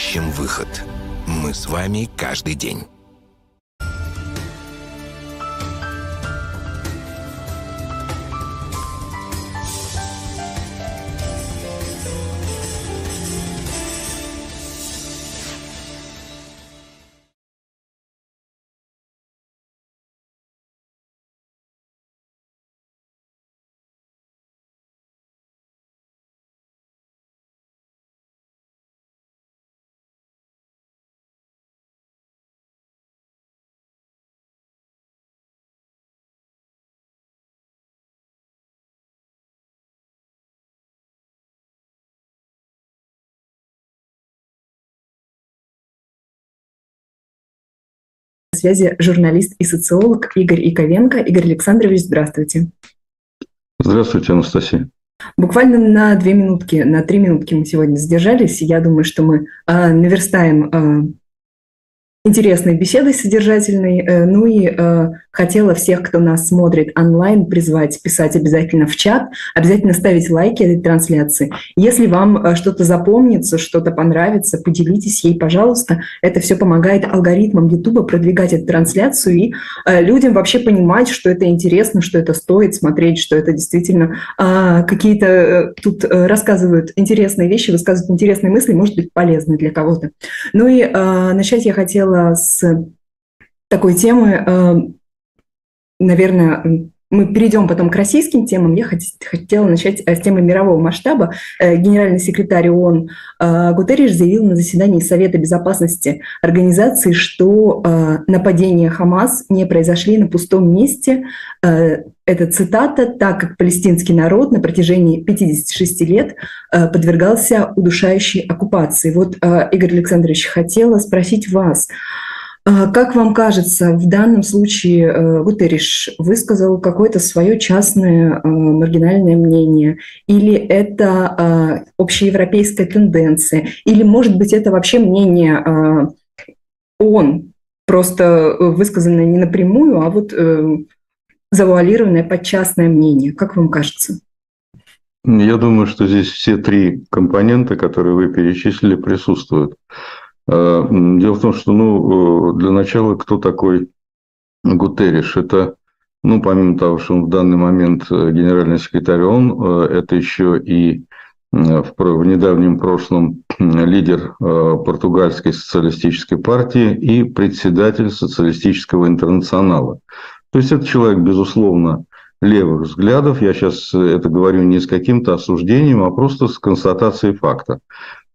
«Ищем выход». Мы с вами каждый день. Связи журналист и социолог Игорь Иковенко. Игорь Александрович, здравствуйте. Здравствуйте, Анастасия. Буквально на две минутки, на три минутки мы сегодня задержались. Я думаю, что мы э, наверстаем э, интересной беседой содержательной. Э, ну и э, хотела всех, кто нас смотрит онлайн, призвать писать обязательно в чат, обязательно ставить лайки этой трансляции. Если вам э, что-то запомнится, что-то понравится, поделитесь ей, пожалуйста. Это все помогает алгоритмам YouTube продвигать эту трансляцию и людям вообще понимать, что это интересно, что это стоит смотреть, что это действительно а, какие-то тут рассказывают интересные вещи, высказывают интересные мысли, может быть, полезны для кого-то. Ну и начать я хотела хотела с такой темы, э, наверное, мы перейдем потом к российским темам. Я хотела начать э, с темы мирового масштаба. Э, генеральный секретарь ООН Гутерриш заявил на заседании Совета безопасности организации, что нападения Хамас не произошли на пустом месте. Это цитата, так как палестинский народ на протяжении 56 лет подвергался удушающей оккупации. Вот, Игорь Александрович, хотела спросить вас, как вам кажется, в данном случае э, Гутериш высказал какое-то свое частное э, маргинальное мнение? Или это э, общеевропейская тенденция? Или, может быть, это вообще мнение он, просто высказанное не напрямую, а вот завуалированное под частное мнение? Как вам кажется? Я думаю, что здесь все три компонента, которые вы перечислили, присутствуют. Э, дело в том, что ну, э, для начала, кто такой Гутерриш? Это, ну, помимо того, что он в данный момент э, генеральный секретарь ООН, это еще и в, в недавнем прошлом лидер португальской социалистической партии и председатель социалистического интернационала. То есть это человек, безусловно, левых взглядов. Я сейчас это говорю не с каким-то осуждением, а просто с констатацией факта.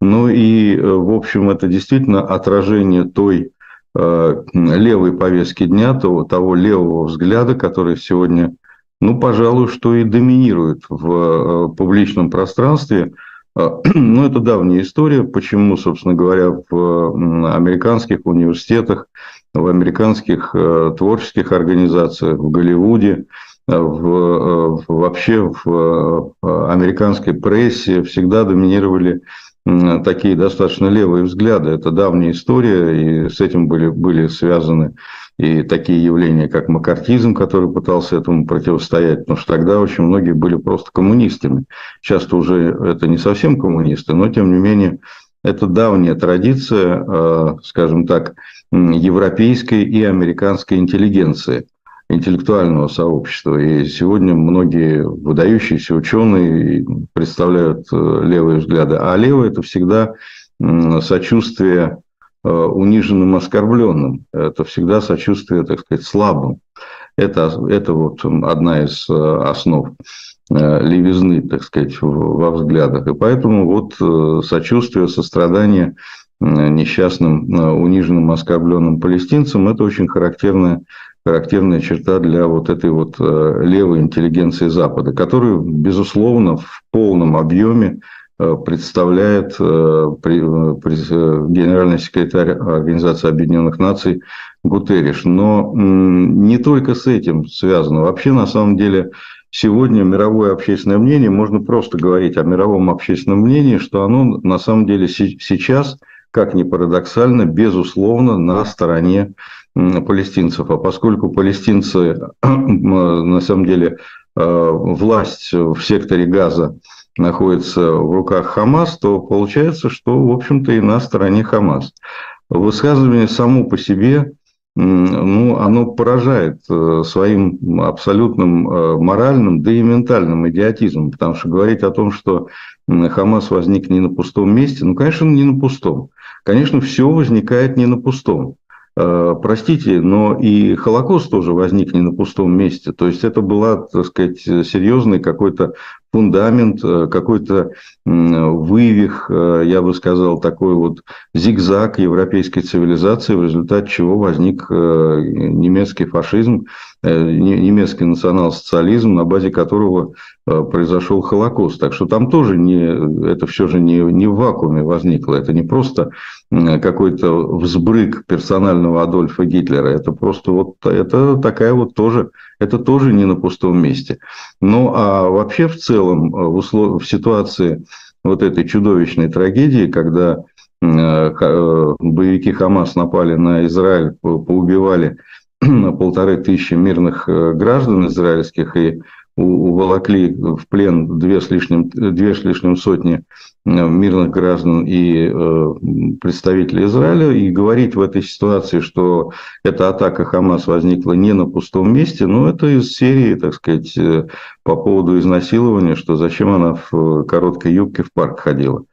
Ну и, э, в общем, это действительно отражение той э, левой повестки дня, того, того левого взгляда, который сегодня, ну, пожалуй, что и доминирует в э, публичном пространстве. Ну, это давняя история, почему, собственно говоря, в американских университетах, в американских творческих организациях, в Голливуде, в, вообще в американской прессе всегда доминировали такие достаточно левые взгляды. Это давняя история, и с этим были, были связаны и такие явления, как макартизм, который пытался этому противостоять, потому что тогда очень многие были просто коммунистами. Часто уже это не совсем коммунисты, но тем не менее это давняя традиция, э, скажем так, европейской и американской интеллигенции интеллектуального сообщества. И сегодня многие выдающиеся ученые представляют э, левые взгляды. А левое – это всегда сочувствие э, униженным, оскорбленным. Это всегда сочувствие, так сказать, слабым. Это, это вот одна из э, основ левизны, так сказать, во взглядах. И поэтому вот сочувствие, сострадание несчастным, униженным, оскорбленным палестинцам – это очень характерная характерная черта для вот этой вот э, левой интеллигенции Запада, которую, безусловно, в полном объеме э, представляет э, генеральный секретарь Организации Объединенных Наций Гутерриш. Но не только с этим связано. Вообще, на самом деле, сегодня мировое общественное мнение, можно просто говорить о мировом общественном мнении, что оно на самом деле сейчас, как ни парадоксально, безусловно, на стороне палестинцев. А поскольку палестинцы, на самом деле, э, власть в секторе Газа находится в руках Хамас, то получается, что, в общем-то, и на стороне Хамас. Высказывание само по себе, ну, оно поражает э, своим абсолютным э, моральным, да и ментальным идиотизмом, потому что говорить о том, что Хамас возник не на пустом месте, ну, конечно, не на пустом. Конечно, все возникает не на пустом. Э, простите, но и Холокост тоже возник не на пустом месте. То есть это была, так сказать, серьезный какой-то фундамент, э, какой-то вывих, э, я бы сказал, такой вот зигзаг европейской цивилизации, в результате чего возник немецкий фашизм, немецкий национал-социализм, на базе которого произошел Холокост. Так что там тоже не, это все же не, не в вакууме возникло. Это не просто какой-то взбрык персонального Адольфа Гитлера. Это просто вот, это такая вот тоже, это тоже не на пустом месте. Ну, а вообще в целом э, в, услов... в ситуации вот этой чудовищной трагедии, когда э, э, боевики Хамас напали на Израиль, поубивали полторы тысячи мирных граждан израильских и уволокли в плен две с лишним, две с лишним сотни э, мирных граждан и э, представителей Израиля, и говорить в этой ситуации, что эта атака Хамас возникла не на пустом месте, ну, это из серии, так сказать, э, по поводу изнасилования, что зачем она в короткой юбке в парк ходила.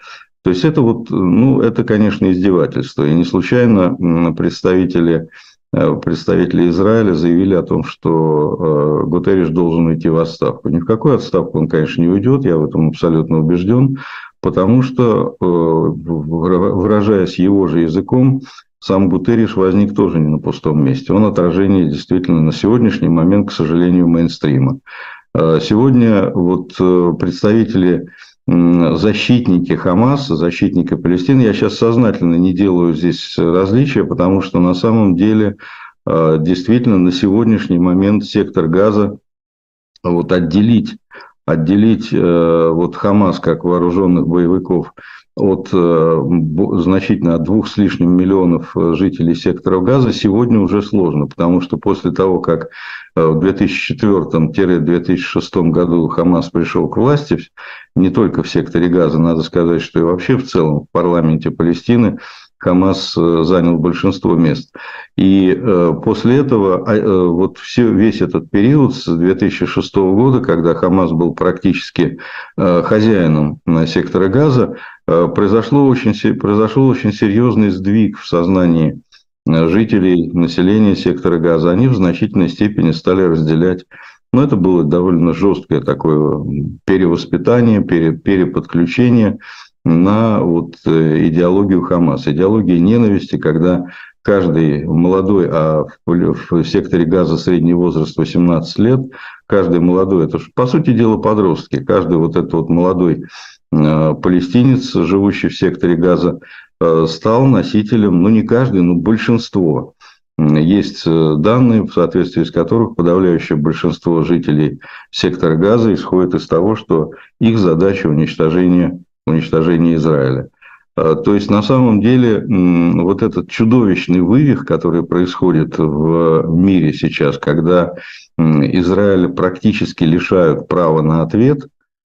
То есть это вот, ну, это, конечно, издевательство. И не случайно представители представители Израиля заявили о том, что э, Гутерриш должен уйти в отставку. Ни в какую отставку он, конечно, не уйдет, я в этом абсолютно убежден, потому что, э, выражаясь его же языком, сам Гутерриш возник тоже не на пустом месте. Он отражение действительно на сегодняшний момент, к сожалению, мейнстрима. Сегодня вот представители защитники Хамаса, защитники Палестины. Я сейчас сознательно не делаю здесь различия, потому что на самом деле а, действительно на сегодняшний момент сектор газа вот отделить, отделить э, вот Хамас как вооруженных боевиков от э, значительно от двух с лишним миллионов э, жителей сектора газа сегодня уже сложно, потому что после того, как в 2004-2006 году Хамас пришел к власти, не только в секторе газа, надо сказать, что и вообще в целом в парламенте Палестины Хамас э, занял большинство мест. И э, после этого а, э, вот все, весь этот период с 2006 года, когда Хамас был практически хозяином сектора газа, произошло очень, произошел очень серьезный сдвиг в сознании жителей, населения сектора газа. Они в значительной степени стали разделять но это было довольно жесткое такое перевоспитание, переподключение на вот э, идеологию Хамас, идеологию ненависти, когда каждый молодой, а в секторе газа средний возраст 18 лет, каждый молодой, это по сути дела подростки, каждый вот этот вот молодой э, палестинец, живущий в секторе газа, э, стал носителем, ну не каждый, но большинство. Есть данные, в соответствии с которых подавляющее большинство жителей сектора газа исходит из того, что их задача уничтожение уничтожения Израиля. А, то есть, на самом деле, вот этот чудовищный вывих, который происходит в мире сейчас, когда Израиль практически лишают права на ответ,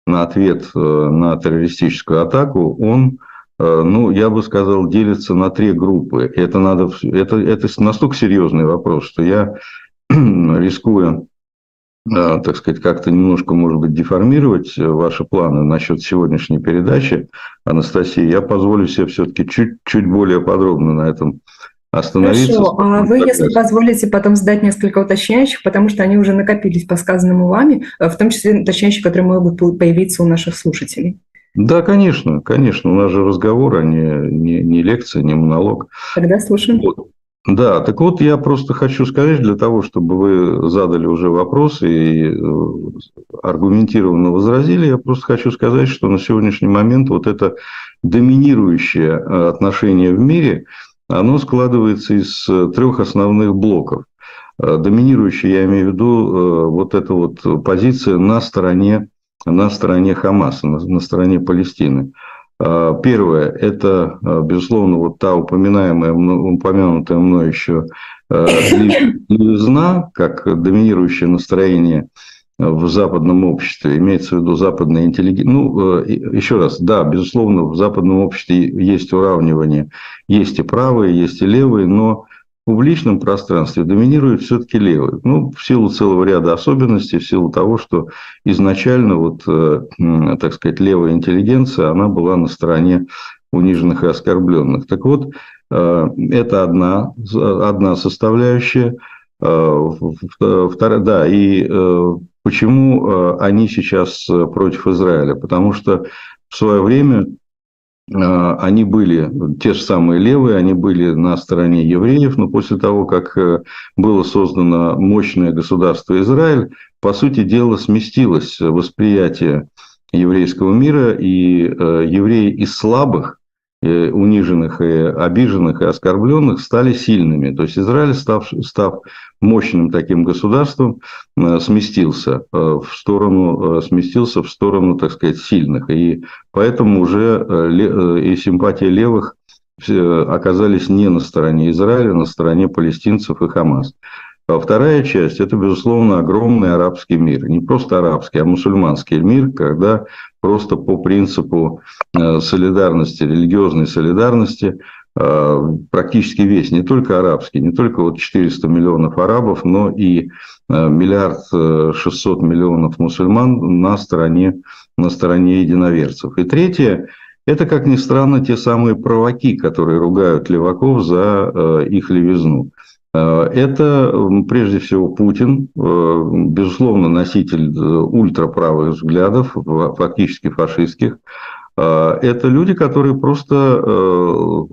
на ответ э, на террористическую атаку, он, э, ну, я бы сказал, делится на три группы. Это, надо, это, это настолько серьезный вопрос, что я, рискуя так сказать, как-то немножко, может быть, деформировать э, ваши планы насчет сегодняшней передачи, Анастасия, я позволю себе все-таки чуть, чуть более подробно на этом остановиться. Хорошо, а вы, если позволите, потом задать несколько уточняющих, потому что они уже накопились по сказанному вами, э, в том числе уточняющие, которые могут появиться у наших слушателей. Да, конечно, конечно. У нас же разговор, а не, не, не лекция, не монолог. Тогда слушаем. Вот. Да, так вот я просто хочу сказать, для того, чтобы вы задали уже вопросы и э, аргументированно возразили, я просто хочу сказать, что на сегодняшний момент вот это доминирующее э, отношение в мире, оно складывается из э, трех основных блоков. Доминирующая, я имею в виду, вот эта вот позиция на стороне, на стороне Хамаса, на, на стороне Палестины. А, первое – это, а, безусловно, вот та упоминаемая, упомянутая мной еще а, левизна, как доминирующее настроение в западном обществе, имеется в виду западная интеллигенция. Ну, еще раз, да, безусловно, в западном обществе есть уравнивание, есть и правые, есть и левые, но публичном пространстве доминирует все-таки левый. Ну, в силу целого ряда особенностей, в силу того, что изначально, вот, э, так сказать, левая интеллигенция, она была на стороне униженных и оскорбленных. Так вот, э, это одна, одна составляющая. Э, вторая, да, и почему они сейчас против Израиля? Потому что в свое время они были, те же самые левые, они были на стороне евреев, но после того, как э, было создано мощное государство Израиль, по сути дела сместилось восприятие еврейского мира, и э, евреи из слабых униженных и обиженных и оскорбленных стали сильными. То есть Израиль, став, став мощным таким государством, э, сместился э, в сторону, э, сместился в сторону, так сказать, сильных. И поэтому уже и симпатии левых оказались не на стороне Израиля, а на стороне палестинцев и Хамас. А вторая часть – это, безусловно, огромный арабский мир. Не просто арабский, а мусульманский мир, когда просто по принципу э, солидарности, религиозной солидарности, э, практически весь, не только арабский, не только вот 400 миллионов арабов, но и э, миллиард шестьсот миллионов мусульман на стороне, на стороне единоверцев. И третье – это, как ни странно, те самые провоки, которые ругают леваков за их левизну. Э, это прежде всего Путин, э, безусловно, носитель э, ультраправых взглядов, фактически фашистских. Это люди, которые просто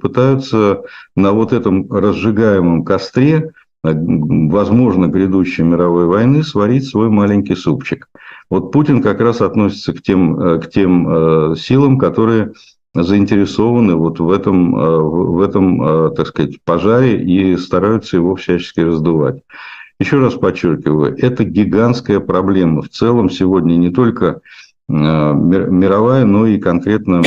пытаются на вот этом разжигаемом костре, возможно, грядущей мировой войны, сварить свой маленький супчик. Вот Путин как раз относится к тем, к тем силам, которые заинтересованы вот в этом, э, в этом, э, так сказать, пожаре и стараются его всячески раздувать. Еще раз подчеркиваю, это гигантская проблема. В целом сегодня не только э, мировая, но и конкретно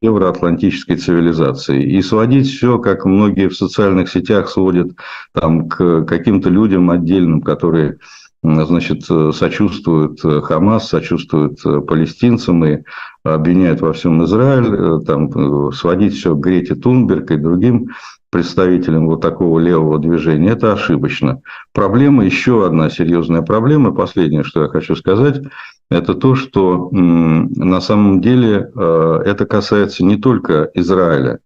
евроатлантической цивилизации. И сводить все, как многие в социальных сетях сводят там, к каким-то людям отдельным, которые значит, сочувствуют Хамас, сочувствуют палестинцам и обвиняют во всем Израиль, э, там, э, сводить все к Грете Тунберг и другим представителям вот такого левого движения, это ошибочно. Проблема, еще одна серьезная проблема, последнее, что я хочу сказать, это то, что на самом деле э, это касается не только Израиля,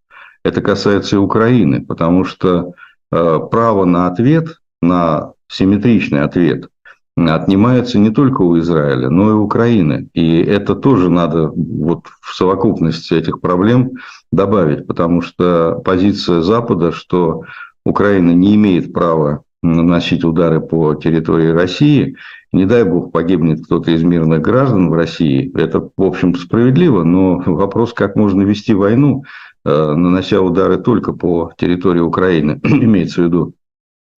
это касается и Украины, потому что право на ответ, на симметричный ответ отнимается не только у Израиля, но и у Украины. И это тоже надо вот в совокупности этих проблем добавить, потому что позиция Запада, что Украина не имеет права наносить удары по территории России, не дай бог погибнет кто-то из мирных граждан в России, это, в общем, справедливо, но вопрос, как можно вести войну, э, нанося удары только по территории Украины, имеется в виду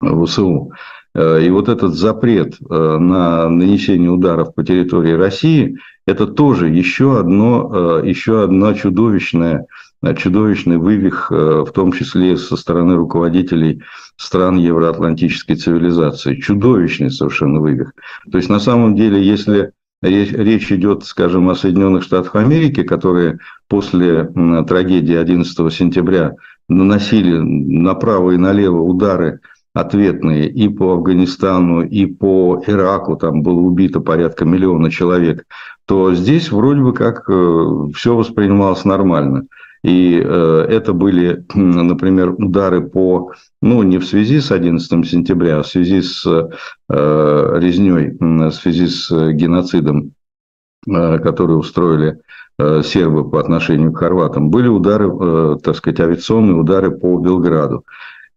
ВСУ. Э, и вот этот запрет э, на нанесение ударов по территории России – это тоже еще, одно, э, еще одна чудовищная чудовищный вывих, в том числе со стороны руководителей стран евроатлантической цивилизации. Чудовищный совершенно вывих. То есть, на самом деле, если речь идет, скажем, о Соединенных Штатах Америки, которые после трагедии 11 сентября наносили направо и налево удары ответные и по Афганистану, и по Ираку, там было убито порядка миллиона человек, то здесь вроде бы как э, все воспринималось нормально. И э, это были, например, удары по, ну, не в связи с 11 сентября, а в связи с э, резней, в связи с геноцидом, который устроили сербы по отношению к хорватам. Были удары, так сказать, авиационные удары по Белграду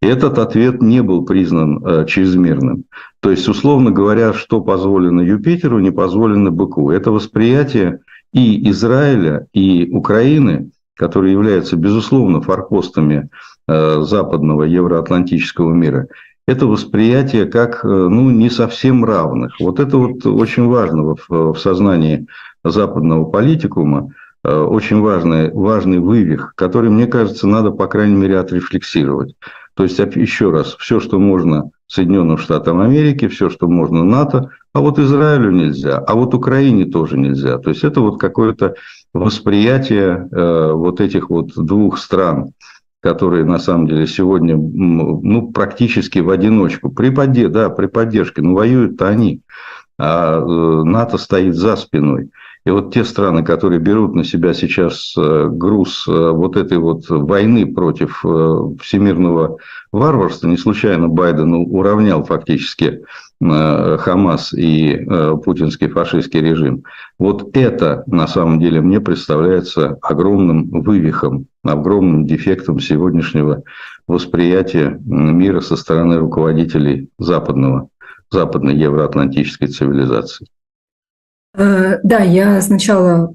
этот ответ не был признан э, чрезмерным. То есть, условно говоря, что позволено Юпитеру, не позволено быку. Это восприятие и Израиля, и Украины, которые являются, безусловно, форпостами э, западного евроатлантического мира, это восприятие как ну, не совсем равных. Вот это вот очень важно в, в сознании западного политикума, э, очень важный, важный вывих, который, мне кажется, надо, по крайней мере, отрефлексировать. То есть, еще раз, все, что можно Соединенным Штатам Америки, все, что можно НАТО, а вот Израилю нельзя, а вот Украине тоже нельзя. То есть это вот какое-то восприятие э, вот этих вот двух стран, которые на самом деле сегодня ну, практически в одиночку, при, подде, да, при поддержке, но воюют-то они, а э, НАТО стоит за спиной. И вот те страны, которые берут на себя сейчас э, груз э, вот этой вот войны против э, всемирного варварства, не случайно Байден уравнял фактически Хамас и путинский фашистский режим. Вот это на самом деле мне представляется огромным вывихом, огромным дефектом сегодняшнего восприятия мира со стороны руководителей западного, западной евроатлантической цивилизации. Э, да, я сначала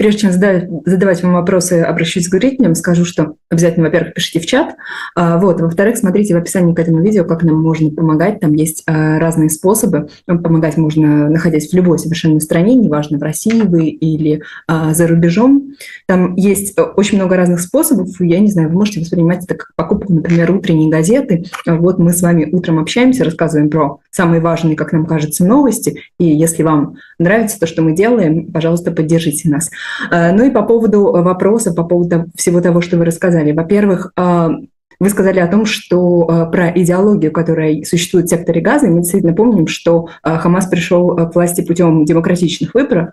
Прежде чем задавать, вам вопросы, обращусь к зрителям, скажу, что обязательно, во-первых, пишите в чат. А, вот, во-вторых, смотрите в описании к этому видео, как нам можно помогать. Там есть а, разные способы. Помогать можно, находясь в любой совершенно стране, неважно, в России вы или а, за рубежом. Там есть э, очень много разных способов. Я не знаю, вы можете воспринимать это как покупку, например, утренней газеты. Вот мы с вами утром общаемся, рассказываем про самые важные, как нам кажется, новости. И если вам нравится то, что мы делаем, пожалуйста, поддержите нас. Э, ну и по поводу вопроса, по поводу всего того, что вы рассказали. Во-первых, э, вы сказали о том, что э, про идеологию, которая существует в секторе газа, мы действительно помним, что Хамас пришел к власти путем демократичных выборов,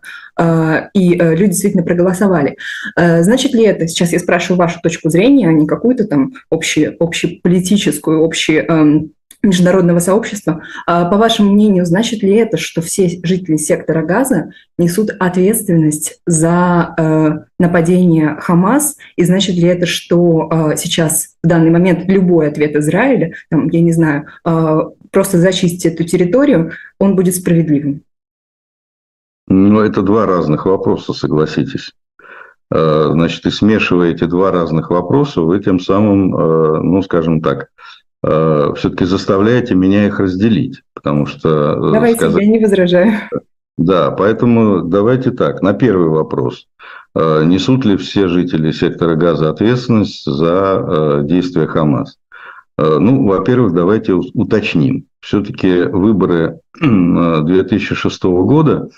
и люди действительно проголосовали. Значит ли это, сейчас я спрашиваю вашу точку зрения, а не какую-то там общеполитическую, общую эм, международного сообщества. А, по вашему мнению, значит ли это, что все жители сектора Газа несут ответственность за э, нападение Хамас? И значит ли это, что э, сейчас в данный момент любой ответ Израиля, там, я не знаю, э, просто зачистить эту территорию, он будет справедливым? Ну, это два разных вопроса, согласитесь. Значит, и смешивая эти два разных вопроса, вы тем самым, ну, скажем так, Э, все-таки заставляете меня их разделить, потому что... Э, давайте, сказать... я не возражаю. Да, поэтому давайте так, на первый вопрос. Э, несут ли все жители сектора газа ответственность за действия Хамас? Ну, во-первых, давайте уточним. Все-таки выборы 2006 года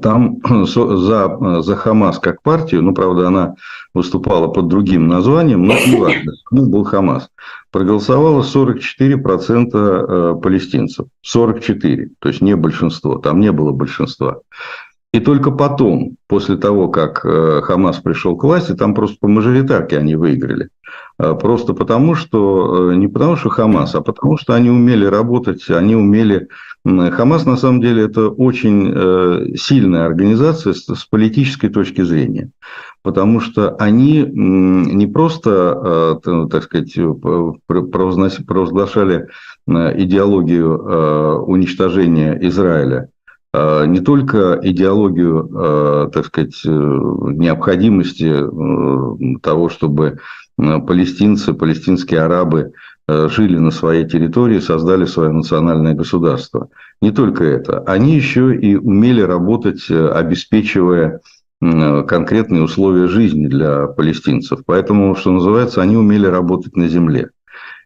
там за, за Хамас как партию, ну, правда, она выступала под другим названием, но не важно, ну, был Хамас, проголосовало 44% э, палестинцев. 44, то есть не большинство, там не было большинства. И только потом, после того, как э, Хамас пришел к власти, там просто по мажоритарке они выиграли. Просто потому, что не потому, что Хамас, а потому, что они умели работать, они умели Хамас, на самом деле, это очень э, сильная организация с политической точки зрения, потому что они не просто, э, так сказать, провозглашали э, идеологию уничтожения Израиля, не только идеологию, так сказать, необходимости того, чтобы палестинцы, палестинские арабы Э, жили на своей территории, создали свое национальное государство. Не только это. Они еще и умели работать, э, обеспечивая конкретные условия жизни для палестинцев. Поэтому, что называется, они умели работать на земле.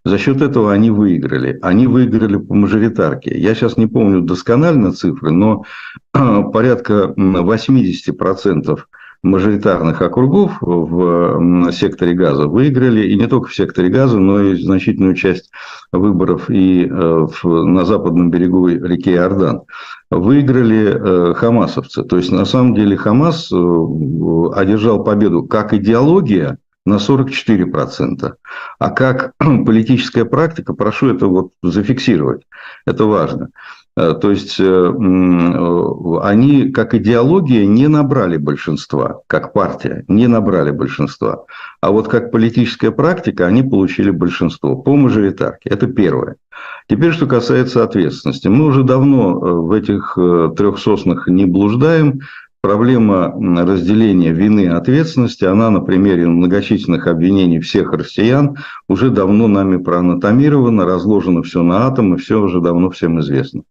За счет этого они выиграли. Они выиграли по мажоритарке. Я сейчас не помню досконально цифры, но порядка 80% мажоритарных округов в секторе газа выиграли, и не только в секторе газа, но и значительную часть выборов и э, на западном берегу реки Иордан выиграли э, хамасовцы. То есть, на самом деле, Хамас э, одержал победу как идеология на 44%. А как политическая практика, прошу это вот зафиксировать, это важно. Э, то есть э, э, они, как идеология, не набрали большинства, как партия, не набрали большинства. А вот как политическая практика, они получили большинство по мажоритарке. Это первое. Теперь, что касается ответственности. Мы уже давно в этих трех соснах не блуждаем проблема разделения вины и ответственности, она на примере многочисленных обвинений всех россиян уже давно нами проанатомирована, разложено все на атомы, все уже давно всем известно.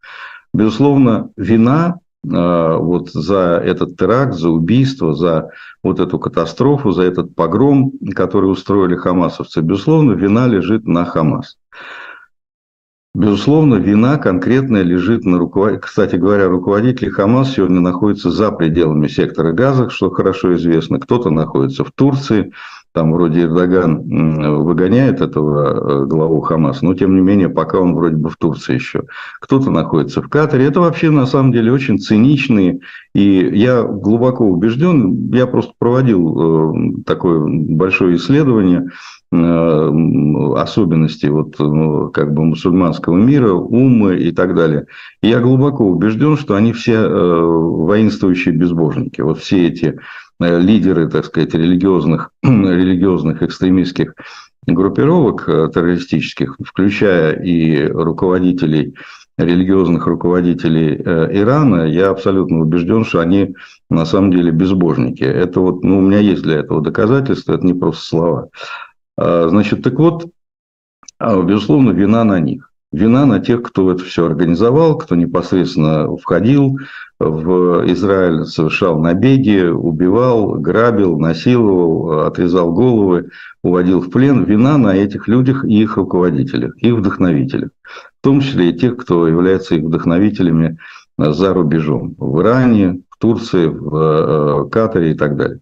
Безусловно, вина а, вот за этот теракт, за убийство, за вот эту катастрофу, за этот погром, который устроили хамасовцы, безусловно, вина лежит на Хамас. Безусловно, вина конкретная лежит на руководителе. Кстати говоря, руководители Хамас сегодня находятся за пределами сектора газа, что хорошо известно. Кто-то находится в Турции, там вроде Эрдоган выгоняет этого э, главу Хамас, но тем не менее, пока он вроде бы в Турции еще. Кто-то находится в Катаре. Это вообще на самом деле очень циничные. И я глубоко убежден, я просто проводил э, такое большое исследование особенностей вот, ну, как бы мусульманского мира, умы и так далее. Я глубоко убежден, что они все э, воинствующие безбожники. Вот все эти э, лидеры, так сказать, религиозных, религиозных экстремистских группировок террористических, включая и руководителей религиозных руководителей Ирана, я абсолютно убежден, что они на самом деле безбожники. Это вот, ну, у меня есть для этого доказательства, это не просто слова. А, значит, так вот, а, безусловно, вина на них. Вина на тех, кто это все организовал, кто непосредственно входил в Израиль, совершал набеги, убивал, грабил, насиловал, отрезал головы, уводил в плен. Вина на этих людях и их руководителях, их вдохновителях. В том числе и тех, кто является их вдохновителями за рубежом. В Иране, в Турции, в э, Катаре и так далее.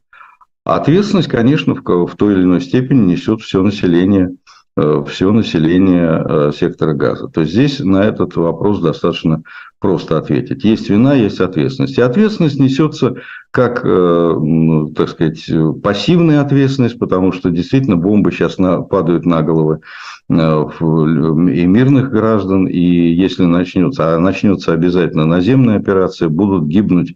Ответственность, конечно, в, в той или иной степени несет все население, э, все население э, сектора газа. То есть здесь на этот вопрос достаточно просто ответить. Есть вина, есть ответственность. И ответственность несется как, э, ну, так сказать, пассивная ответственность, потому что действительно бомбы сейчас на, падают на головы и мирных граждан, и если начнется, а начнется обязательно наземная операция, будут гибнуть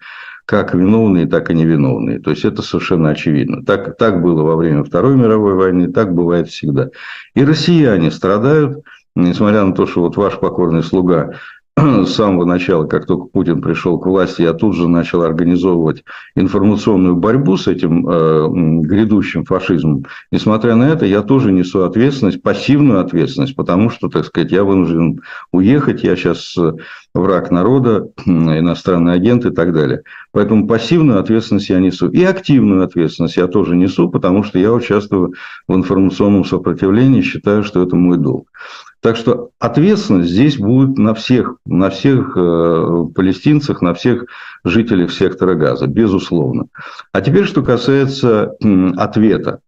как виновные, так и невиновные. То есть это совершенно очевидно. Так, так было во время Второй мировой войны, так бывает всегда. И россияне страдают, несмотря на то, что вот ваш покорный слуга с самого начала, как только Путин пришел к власти, я тут же начал организовывать информационную борьбу с этим э, грядущим фашизмом. Несмотря на это, я тоже несу ответственность, пассивную ответственность, потому что, так сказать, я вынужден уехать, я сейчас э, враг народа, иностранный агент и так далее. Поэтому пассивную ответственность я несу. И активную ответственность я тоже несу, потому что я участвую в информационном сопротивлении, считаю, что это мой долг. Так что ответственность здесь будет на всех, на всех э, палестинцах, на всех жителях сектора газа, безусловно. А теперь, что касается ответа.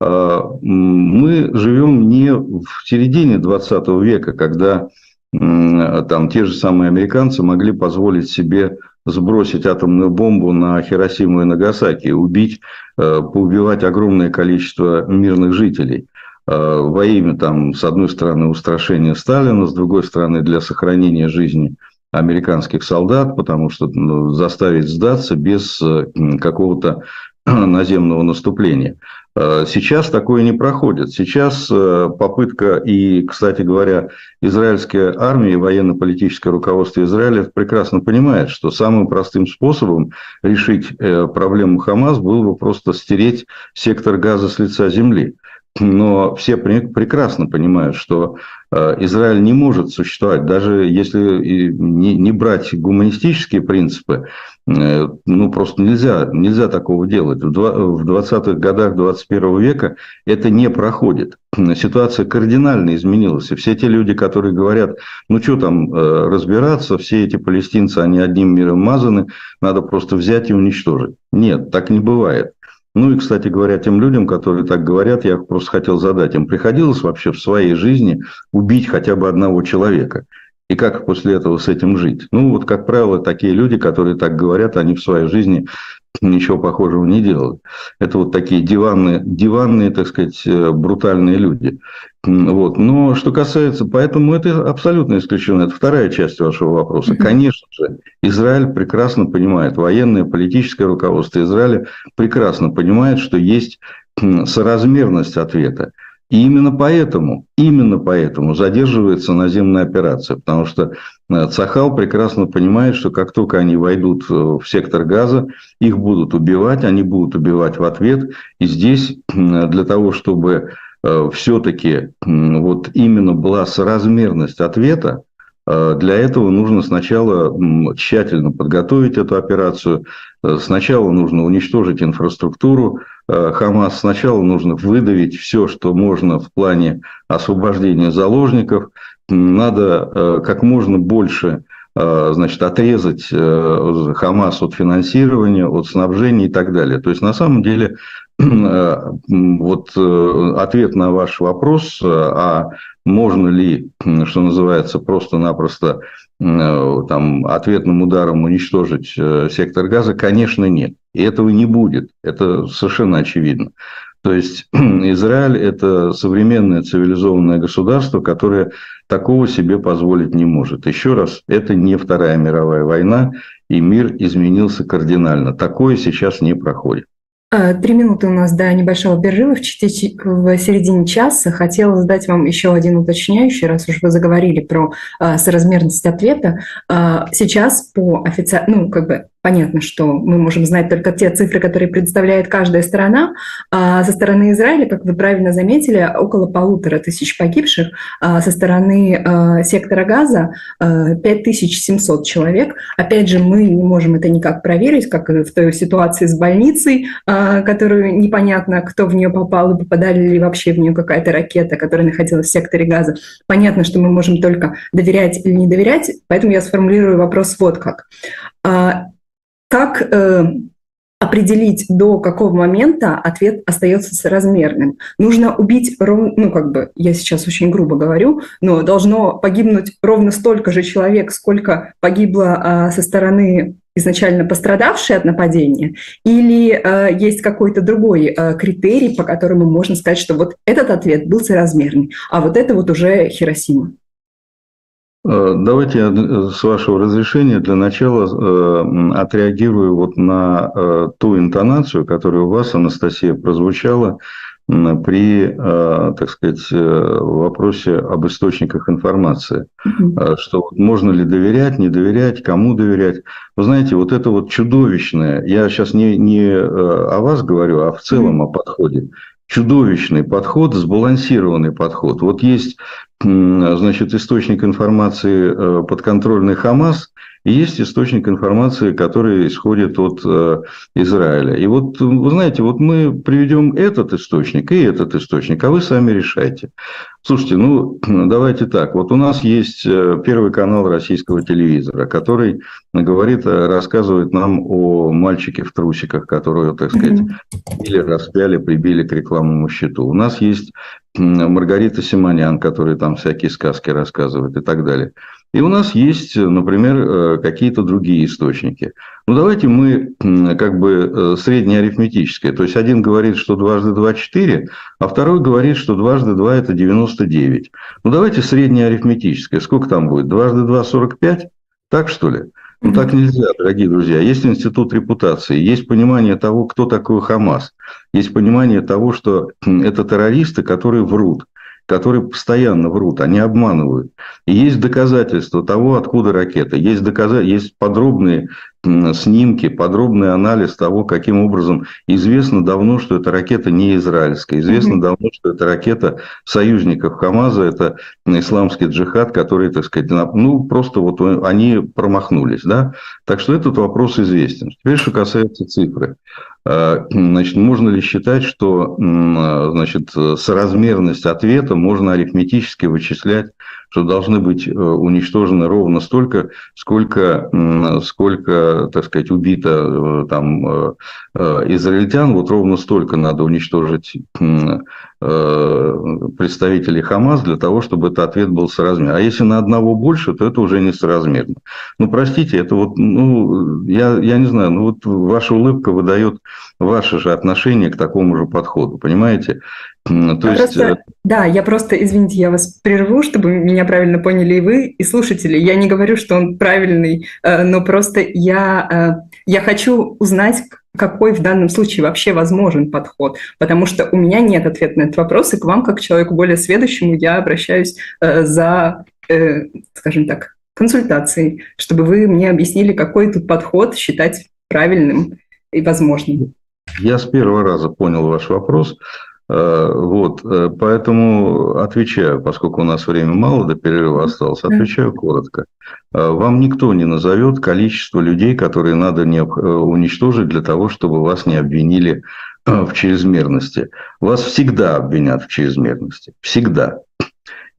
Э, мы живем не в середине 20 века, когда там те же самые американцы могли позволить себе сбросить атомную бомбу на Хиросиму и Нагасаки, убить, э, поубивать огромное количество мирных жителей. Э, во имя, там, с одной стороны, устрашения Сталина, с другой стороны, для сохранения жизни американских солдат, потому что ну, заставить сдаться без э, какого-то наземного наступления. Э, сейчас такое не проходит. Сейчас попытка, и, кстати говоря, израильская армия и военно-политическое руководство Израиля прекрасно понимает, что самым простым способом решить проблему Хамас было бы просто стереть сектор газа с лица земли но все прекрасно понимают, что э, Израиль не может существовать, даже если не брать гуманистические принципы, э, ну просто нельзя, нельзя такого делать. В 20-х годах 21 века это не проходит. Ситуация кардинально изменилась. И все те люди, которые говорят, ну что там э, разбираться, все эти палестинцы, они одним миром мазаны, надо просто взять и уничтожить. Нет, так не бывает. Ну и, кстати говоря, тем людям, которые так говорят, я просто хотел задать, им приходилось вообще в своей жизни убить хотя бы одного человека? И как после этого с этим жить? Ну, вот, как правило, такие люди, которые так говорят, они в своей жизни ничего похожего не делают. Это вот такие диванные, диванные, так сказать, э, брутальные люди. Вот. Но что касается, поэтому это абсолютно исключено. Это вторая часть вашего вопроса. Конечно же, Израиль прекрасно понимает, военное, политическое руководство Израиля прекрасно понимает, что есть соразмерность ответа. И именно поэтому, именно поэтому задерживается наземная операция, потому что э, Цахал прекрасно понимает, что как только они войдут э, в сектор газа, их будут убивать, они будут убивать в ответ. И здесь для того, чтобы все-таки вот именно была соразмерность ответа, для этого нужно сначала тщательно подготовить эту операцию, сначала нужно уничтожить инфраструктуру, Э, Хамас сначала нужно выдавить все, что можно в плане освобождения заложников, надо как можно больше значит, отрезать Хамас от финансирования, от снабжения и так далее. То есть, на самом деле, вот ответ на ваш вопрос, а можно ли, что называется, просто-напросто там, ответным ударом уничтожить сектор газа, конечно, нет. И этого не будет. Это совершенно очевидно. То есть Израиль – это современное цивилизованное государство, которое такого себе позволить не может. Еще раз, это не Вторая мировая война, и мир изменился кардинально. Такое сейчас не проходит. А, три минуты у нас до небольшого перерыва в, в середине часа. Хотела задать вам еще один уточняющий, раз уж вы заговорили про а, соразмерность ответа. А, сейчас по официальному, ну, как бы Понятно, что мы можем знать только те цифры, которые предоставляет каждая сторона. А со стороны Израиля, как вы правильно заметили, около полутора тысяч погибших. А со стороны а, сектора газа 5700 а, человек. Опять же, мы не можем это никак проверить, как в той ситуации с больницей, а, которую непонятно, кто в нее попал и попадали ли вообще в нее какая-то ракета, которая находилась в секторе газа. Понятно, что мы можем только доверять или не доверять, поэтому я сформулирую вопрос вот как как э, определить, до какого момента ответ остается соразмерным. Нужно убить ровно, ну как бы, я сейчас очень грубо говорю, но должно погибнуть ровно столько же человек, сколько погибло э, со стороны изначально пострадавшие от нападения, или э, есть какой-то другой э, критерий, по которому можно сказать, что вот этот ответ был соразмерный, а вот это вот уже Хиросима. Э, давайте я, э, с вашего разрешения, для начала э, отреагирую вот на ту интонацию, которая у вас, Анастасия, прозвучала при, так сказать, вопросе об источниках информации. Угу. Что можно ли доверять, не доверять, кому доверять. Вы знаете, вот это вот чудовищное, я сейчас не, не о вас говорю, а в целом угу. о подходе чудовищный подход, сбалансированный подход. Вот есть, значит, источник информации э, подконтрольный Хамас, и есть источник информации, который исходит от э, Израиля. И вот, вы знаете, вот мы приведем этот источник и этот источник, а вы сами решайте. Слушайте, ну давайте так. Вот у нас есть э, первый канал российского телевизора, который говорит, э, рассказывает нам о мальчике в трусиках, которого, так сказать, или распяли, прибили к рекламному счету. У нас есть Маргарита Симонян, которая там всякие сказки рассказывает и так далее. И у нас есть, например, э, какие-то другие источники. Ну, давайте мы как бы э, среднеарифметическое. То есть, один говорит, что дважды два – четыре, а второй говорит, что дважды два – это 99. Ну, давайте среднеарифметическое. Сколько там будет? Дважды два – 45? Так, что ли? Ну, так нельзя, дорогие друзья. Есть институт репутации, есть понимание того, кто такой Хамас, есть понимание того, что это террористы, которые врут которые постоянно врут, они обманывают. И есть доказательства того, откуда ракета. Есть, доказ... есть подробные снимки, подробный анализ того, каким образом известно давно, что эта ракета не израильская. Известно mm-hmm. давно, что это ракета союзников Хамаза, это исламский джихад, который, так сказать, ну, просто вот они промахнулись. Да? Так что этот вопрос известен. Теперь, что касается цифры. А, значит, можно ли считать, что значит, соразмерность ответа можно арифметически вычислять, что должны быть э, уничтожены ровно столько, сколько, сколько так сказать, убито э, там, э, израильтян, вот ровно столько надо уничтожить представителей Хамас для того, чтобы этот ответ был соразмерен. А если на одного больше, то это уже не соразмерно. Ну, простите, это вот, ну, я, я не знаю, ну, вот ваша улыбка выдает ваше же отношение к такому же подходу, понимаете? То я есть... просто, э, да, я просто, извините, я вас прерву, чтобы меня правильно поняли и вы, и слушатели. Я не говорю, что он правильный, э, но просто я, э, я хочу узнать, какой в данном случае вообще возможен подход, потому что у меня нет ответа на этот вопрос, и к вам, как человеку более следующему, я обращаюсь за, скажем так, консультацией, чтобы вы мне объяснили, какой тут подход считать правильным и возможным. Я с первого раза понял ваш вопрос. Э, вот, э, поэтому отвечаю, поскольку у нас время мало, до перерыва осталось, отвечаю коротко. Э, вам никто не назовет количество людей, которые надо не уничтожить для того, чтобы вас не обвинили в чрезмерности. Вас всегда обвинят в чрезмерности. Всегда.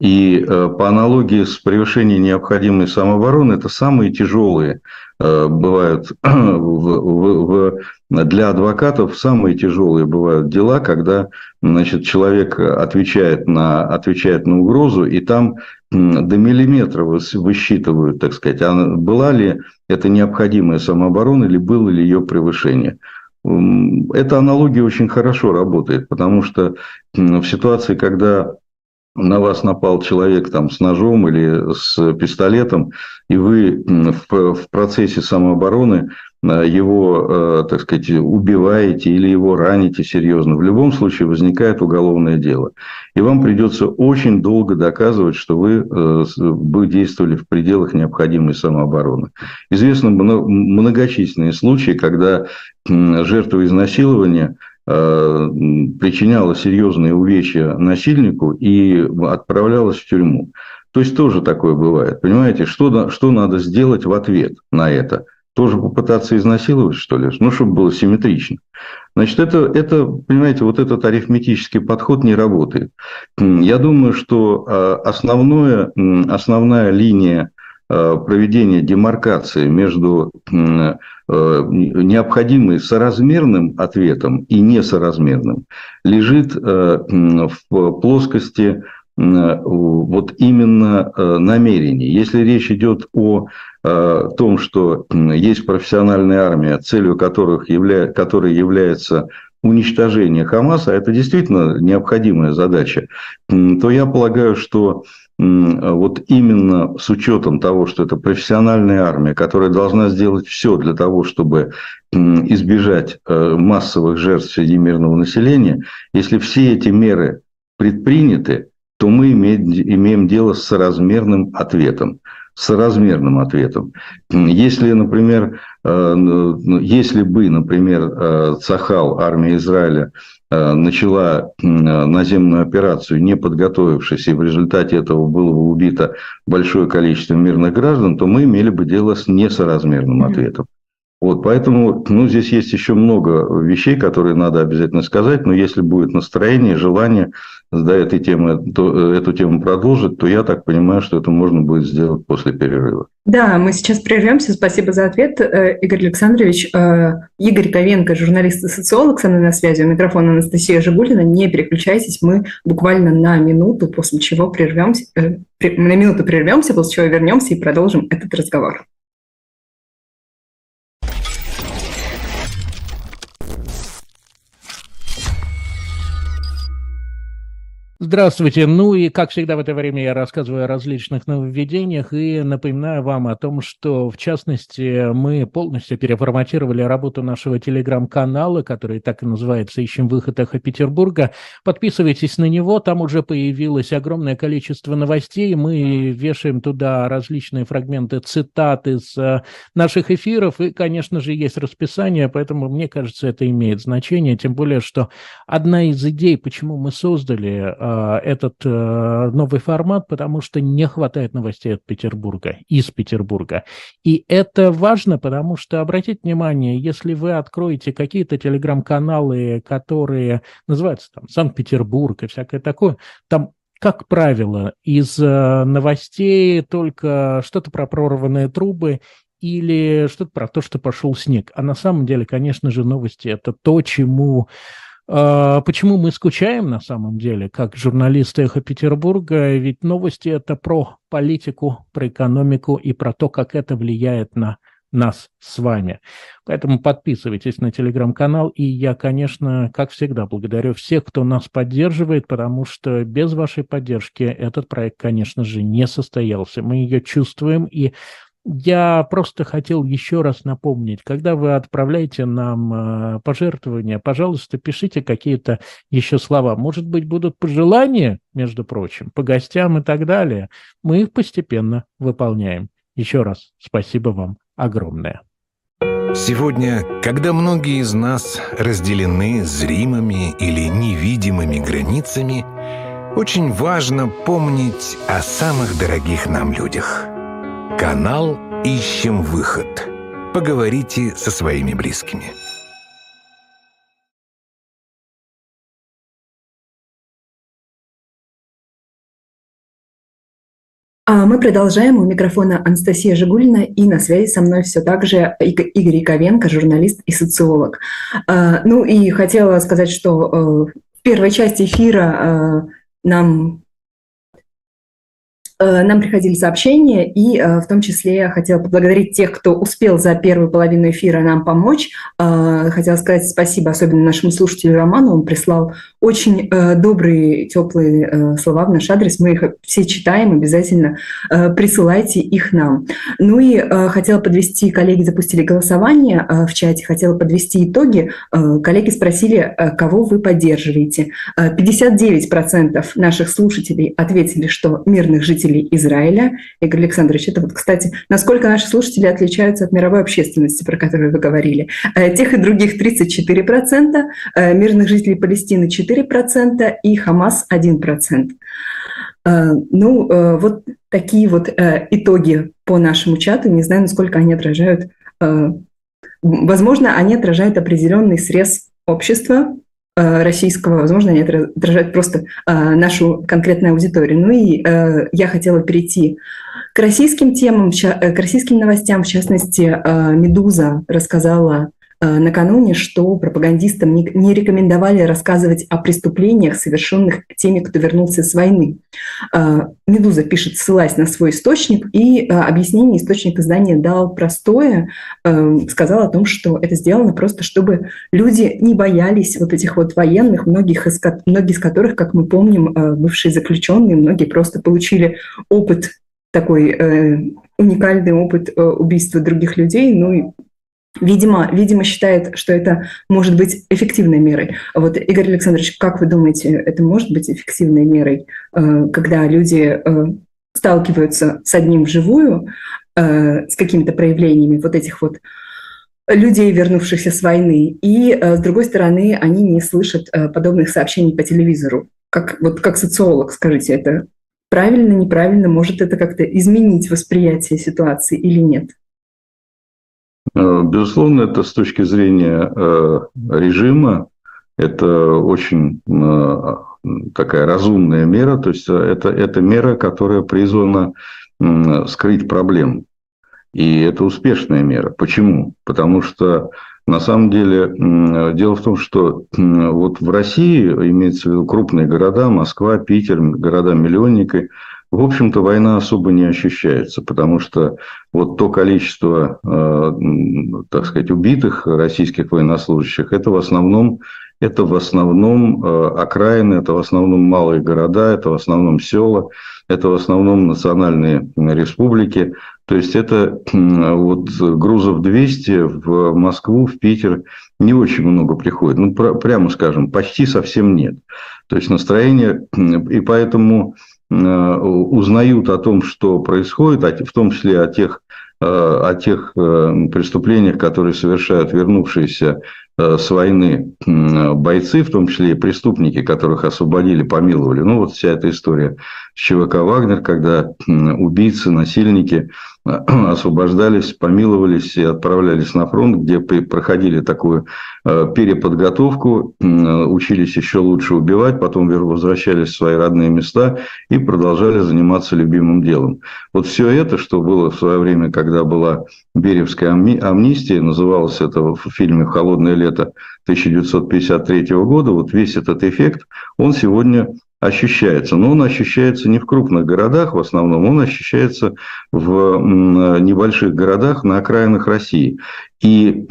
И э, по аналогии с превышением необходимой самообороны, это самые тяжелые э, бывают в, в, для адвокатов самые тяжелые бывают дела, когда значит, человек отвечает на, отвечает на угрозу, и там до миллиметра высчитывают, так сказать, а была ли это необходимая самооборона или было ли ее превышение. Эта аналогия очень хорошо работает, потому что в ситуации, когда на вас напал человек там, с ножом или с пистолетом, и вы в, в процессе самообороны э, его, э, так сказать, убиваете или его раните серьезно, в любом случае возникает уголовное дело. И вам придется очень долго доказывать, что вы, э, вы действовали в пределах необходимой самообороны. Известны многочисленные случаи, когда жертва изнасилования причиняла серьезные увечья насильнику и отправлялась в тюрьму. То есть тоже такое бывает. Понимаете, что, что надо сделать в ответ на это? Тоже попытаться изнасиловать, что ли? Ну, чтобы было симметрично. Значит, это, это, понимаете, вот этот арифметический подход не работает. Я думаю, что э, основное, основная линия э, проведения демаркации между Э, необходимый соразмерным ответом и несоразмерным лежит э, в плоскости вот именно намерений. Если речь идет о том, что есть профессиональная армия, целью которых явля... которой является уничтожение Хамаса, это действительно необходимая задача, то я полагаю, что вот именно с учетом того, что это профессиональная армия, которая должна сделать все для того, чтобы избежать э, массовых жертв среди мирного населения, если все эти меры предприняты, то мы имеем дело с соразмерным ответом соразмерным ответом. Если, например, э, ну, если бы, например, э, Цахал, армия Израиля, э, начала наземную операцию, не подготовившись, и в результате этого было бы убито большое количество мирных граждан, то мы имели бы дело с несоразмерным ответом. Вот, поэтому, ну, здесь есть еще много вещей, которые надо обязательно сказать, но если будет настроение, желание до этой темы, то, эту тему продолжить, то я так понимаю, что это можно будет сделать после перерыва. Да, мы сейчас прервемся. Спасибо за ответ, э, Игорь Александрович. Э, Игорь Ковенко, журналист и социолог, со мной на связи. У микрофона Анастасия Жигулина. Не переключайтесь, мы буквально на минуту, после чего прервемся, э, на минуту прервемся, после чего вернемся и продолжим этот разговор. Здравствуйте. Ну и, как всегда, в это время я рассказываю о различных нововведениях и напоминаю вам о том, что, в частности, мы полностью переформатировали работу нашего телеграм-канала, который так и называется «Ищем выход эхо Петербурга». Подписывайтесь на него, там уже появилось огромное количество новостей. Мы вешаем туда различные фрагменты цитат из э, наших эфиров, и, конечно же, есть расписание, поэтому, мне кажется, это имеет значение, тем более, что одна из идей, почему мы создали э, этот э, новый формат, потому что не хватает новостей от Петербурга, из Петербурга. И это важно, потому что, обратите внимание, если вы откроете какие-то телеграм-каналы, которые называются там Санкт-Петербург и всякое такое, там как правило, из э, новостей только что-то про прорванные трубы или что-то про то, что пошел снег. А на самом деле, конечно же, новости – это то, чему а, почему мы скучаем на самом деле, как журналисты «Эхо Петербурга»? Ведь новости – это про политику, про экономику и про то, как это влияет на нас с вами. Поэтому подписывайтесь на телеграм-канал. И я, конечно, как всегда, благодарю всех, кто нас поддерживает, потому что без вашей поддержки этот проект, конечно же, не состоялся. Мы ее чувствуем и я просто хотел еще раз напомнить, когда вы отправляете нам э, пожертвования, пожалуйста, пишите какие-то еще слова. Может быть, будут пожелания, между прочим, по гостям и так далее. Мы их постепенно выполняем. Еще раз спасибо вам огромное. Сегодня, когда многие из нас разделены зримыми или невидимыми границами, очень важно помнить о самых дорогих нам людях – Канал «Ищем выход». Поговорите со своими близкими. мы продолжаем. У микрофона Анастасия Жигулина и на связи со мной все так же Игорь Яковенко, журналист и социолог. А, ну и хотела сказать, что э, в первой части эфира э, нам нам приходили сообщения, и э, в том числе я хотела поблагодарить тех, кто успел за первую половину эфира нам помочь. Э, хотела сказать спасибо особенно нашему слушателю Роману. Он прислал очень добрые, теплые слова в наш адрес. Мы их все читаем, обязательно присылайте их нам. Ну и хотела подвести, коллеги запустили голосование в чате, хотела подвести итоги. Коллеги спросили, кого вы поддерживаете. 59% наших слушателей ответили, что мирных жителей жителей Израиля. Игорь Александрович, это вот, кстати, насколько наши слушатели отличаются от мировой общественности, про которую вы говорили. Э, тех и других 34%, э, мирных жителей Палестины 4% и Хамас 1%. Э, ну, вот такие вот итоги по нашему чату. Не знаю, насколько они отражают... Возможно, они отражают определенный срез общества, российского, возможно, они отражают просто э, нашу конкретную аудиторию. Ну и э, я хотела перейти к российским темам, к российским новостям. В частности, «Медуза» рассказала Э, накануне, что пропагандистам не рекомендовали рассказывать о преступлениях, совершенных теми, кто вернулся с войны. Э, «Медуза» пишет, ссылаясь на свой источник, и э, объяснение источник издания дал простое, сказал о том, что это сделано просто, чтобы люди не боялись вот этих вот военных, многих из, многие из которых, как мы помним, бывшие заключенные, многие просто получили опыт такой уникальный опыт убийства других людей, ну и Видимо, видимо, считает, что это может быть эффективной мерой. Вот, Игорь Александрович, как вы думаете, это может быть эффективной мерой, э, когда люди э, сталкиваются с одним вживую, э, с какими-то проявлениями вот этих вот людей, вернувшихся с войны, и, с другой стороны, они не слышат подобных сообщений по телевизору. Как, вот как социолог, скажите, это правильно, неправильно, может это как-то изменить восприятие ситуации или нет? Э, безусловно, это с точки зрения э, режима, это очень э, такая разумная мера, то есть это, это мера, которая призвана скрыть проблему. И это успешная мера. Почему? Потому что на самом деле дело в том, что вот в России, имеется в виду крупные города, Москва, Питер, города-миллионники – в общем-то, война особо не ощущается, потому что вот то количество, э, так сказать, убитых российских военнослужащих, это в основном, это в основном э, окраины, это в основном малые города, это в основном села, это в основном национальные республики. То есть это вот грузов 200 в Москву, в Питер не очень много приходит. Ну, прямо скажем, почти совсем нет. То есть настроение, и поэтому узнают о том, что происходит, в том числе о тех, э, о тех э, преступлениях, которые совершают вернувшиеся с войны бойцы, в том числе и преступники, которых освободили, помиловали. Ну, вот вся эта история с ЧВК «Вагнер», когда убийцы, насильники освобождались, помиловались и отправлялись на фронт, где проходили такую э, переподготовку, учились еще лучше убивать, потом возвращались в свои родные места и продолжали заниматься любимым делом. Вот все это, что было в свое время, когда была Беревская амнистия, называлось это в фильме «Холодное лето» 1953 года, вот весь этот эффект, он сегодня ощущается. Но он ощущается не в крупных городах в основном, он ощущается в небольших городах на окраинах России. И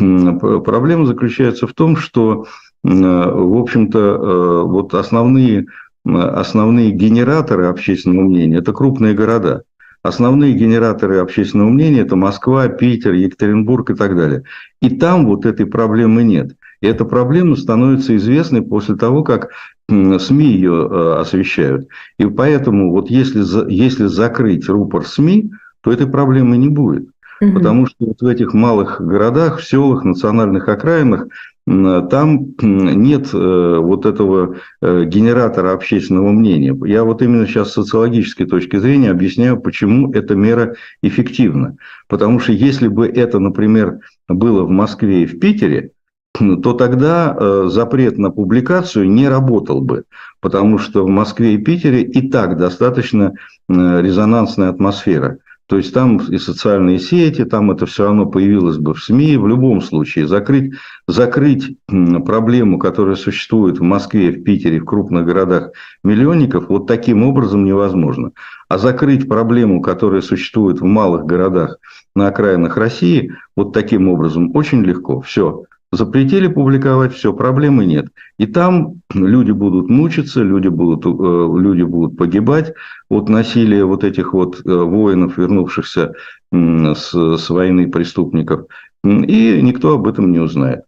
проблема заключается в том, что, в общем-то, э, вот основные, основные генераторы общественного мнения – это крупные города. Основные генераторы общественного мнения – это Москва, Питер, Екатеринбург и так далее. И там вот этой проблемы нет. И эта проблема становится известной после того, как СМИ ее э, освещают. И поэтому вот если, если закрыть рупор СМИ, то этой проблемы не будет. Угу. Потому что вот в этих малых городах, в селах, национальных окраинах там нет э, вот этого э, генератора общественного мнения. Я вот именно сейчас с социологической точки зрения объясняю, почему эта мера эффективна. Потому что если бы это, например, было в Москве и в Питере, то тогда э, запрет на публикацию не работал бы, потому что в Москве и Питере и так достаточно резонансная атмосфера. То есть там и социальные сети, там это все равно появилось бы в СМИ. В любом случае закрыть, закрыть проблему, которая существует в Москве, в Питере, в крупных городах миллионников, вот таким образом невозможно. А закрыть проблему, которая существует в малых городах на окраинах России, вот таким образом очень легко. Все. Запретили публиковать, все, проблемы нет. И там люди будут мучиться, люди будут, э, люди будут погибать от насилия вот этих вот э, воинов, вернувшихся с, с войны преступников. И никто об этом не узнает.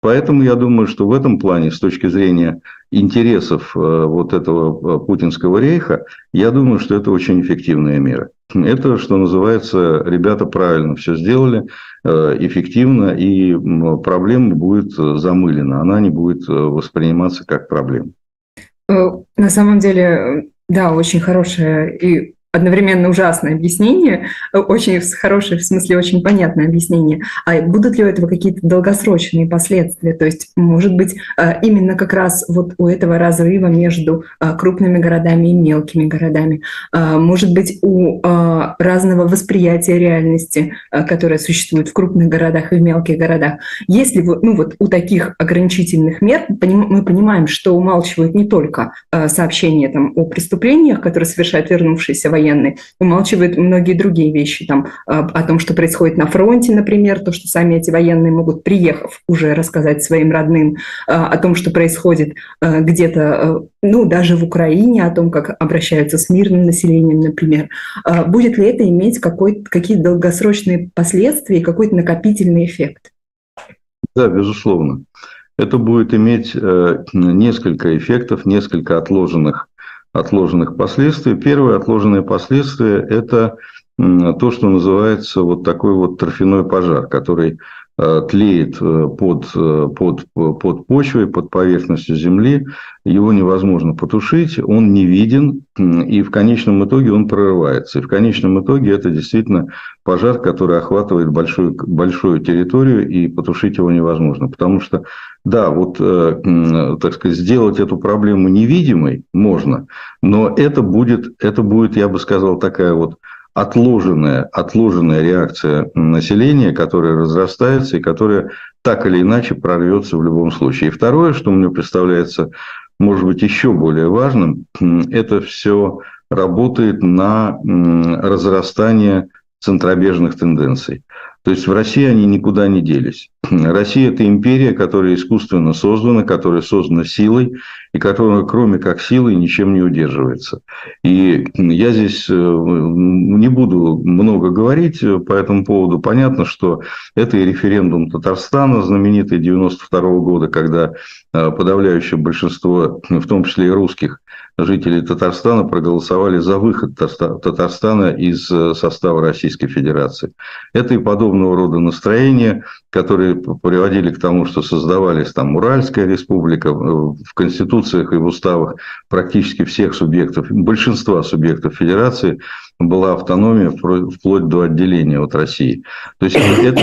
Поэтому я думаю, что в этом плане, с точки зрения интересов э, вот этого путинского рейха, я думаю, что это очень эффективная мера. Это, что называется, ребята правильно все сделали, э, эффективно, и проблема будет замылена, она не будет э, восприниматься как проблема. Э, на самом деле, да, очень хорошая и одновременно ужасное объяснение, э, очень хорошее, в смысле очень понятное объяснение. А будут ли у этого какие-то долгосрочные последствия? То есть, может быть, э, именно как раз вот у этого разрыва между э, крупными городами и мелкими городами, может быть, у разного восприятия реальности, которое существует в крупных городах и в мелких городах. Если ну вот у таких ограничительных мер мы понимаем, что умалчивают не только сообщения там, о преступлениях, которые совершают вернувшиеся военные, военный, умалчивает многие другие вещи, там, а, о том, что происходит на фронте, например, то, что сами эти военные могут, приехав, уже рассказать своим родным а, о том, что происходит а, где-то, ну, даже в Украине, о том, как обращаются с мирным населением, например. Будет ли это иметь какие-то долгосрочные последствия и какой-то накопительный эффект? Да, безусловно. Это будет иметь э, несколько эффектов, несколько отложенных отложенных последствий. Первое отложенное последствие – это то, что называется вот такой вот торфяной пожар, который тлеет э, под, э, под, под почвой, под поверхностью земли, его невозможно потушить, он не виден, и в конечном итоге он прорывается. И в конечном итоге это действительно пожар, который охватывает большую, большую территорию, и потушить его невозможно. Потому что, да, вот, так сказать, сделать эту проблему невидимой можно, но это будет, это будет, я бы сказал, такая вот отложенная, отложенная реакция населения, которая разрастается и которая так или иначе прорвется в любом случае. И второе, что мне представляется, может быть, еще более важным, это все работает на разрастание центробежных тенденций. То есть в России они никуда не делись. Россия – это империя, которая искусственно создана, которая создана силой, и которая, кроме как силы, ничем не удерживается. И я здесь э, не буду много говорить по этому поводу. Понятно, что это и референдум Татарстана, знаменитый 92 года, когда э, подавляющее большинство, в том числе и русских, жителей Татарстана проголосовали за выход Татарстана из э, состава Российской Федерации. Это и подобного рода настроения, которые приводили к тому, что создавались там Уральская республика, в конституциях и в уставах практически всех субъектов, большинства субъектов Федерации была автономия вплоть до отделения от России. То есть это,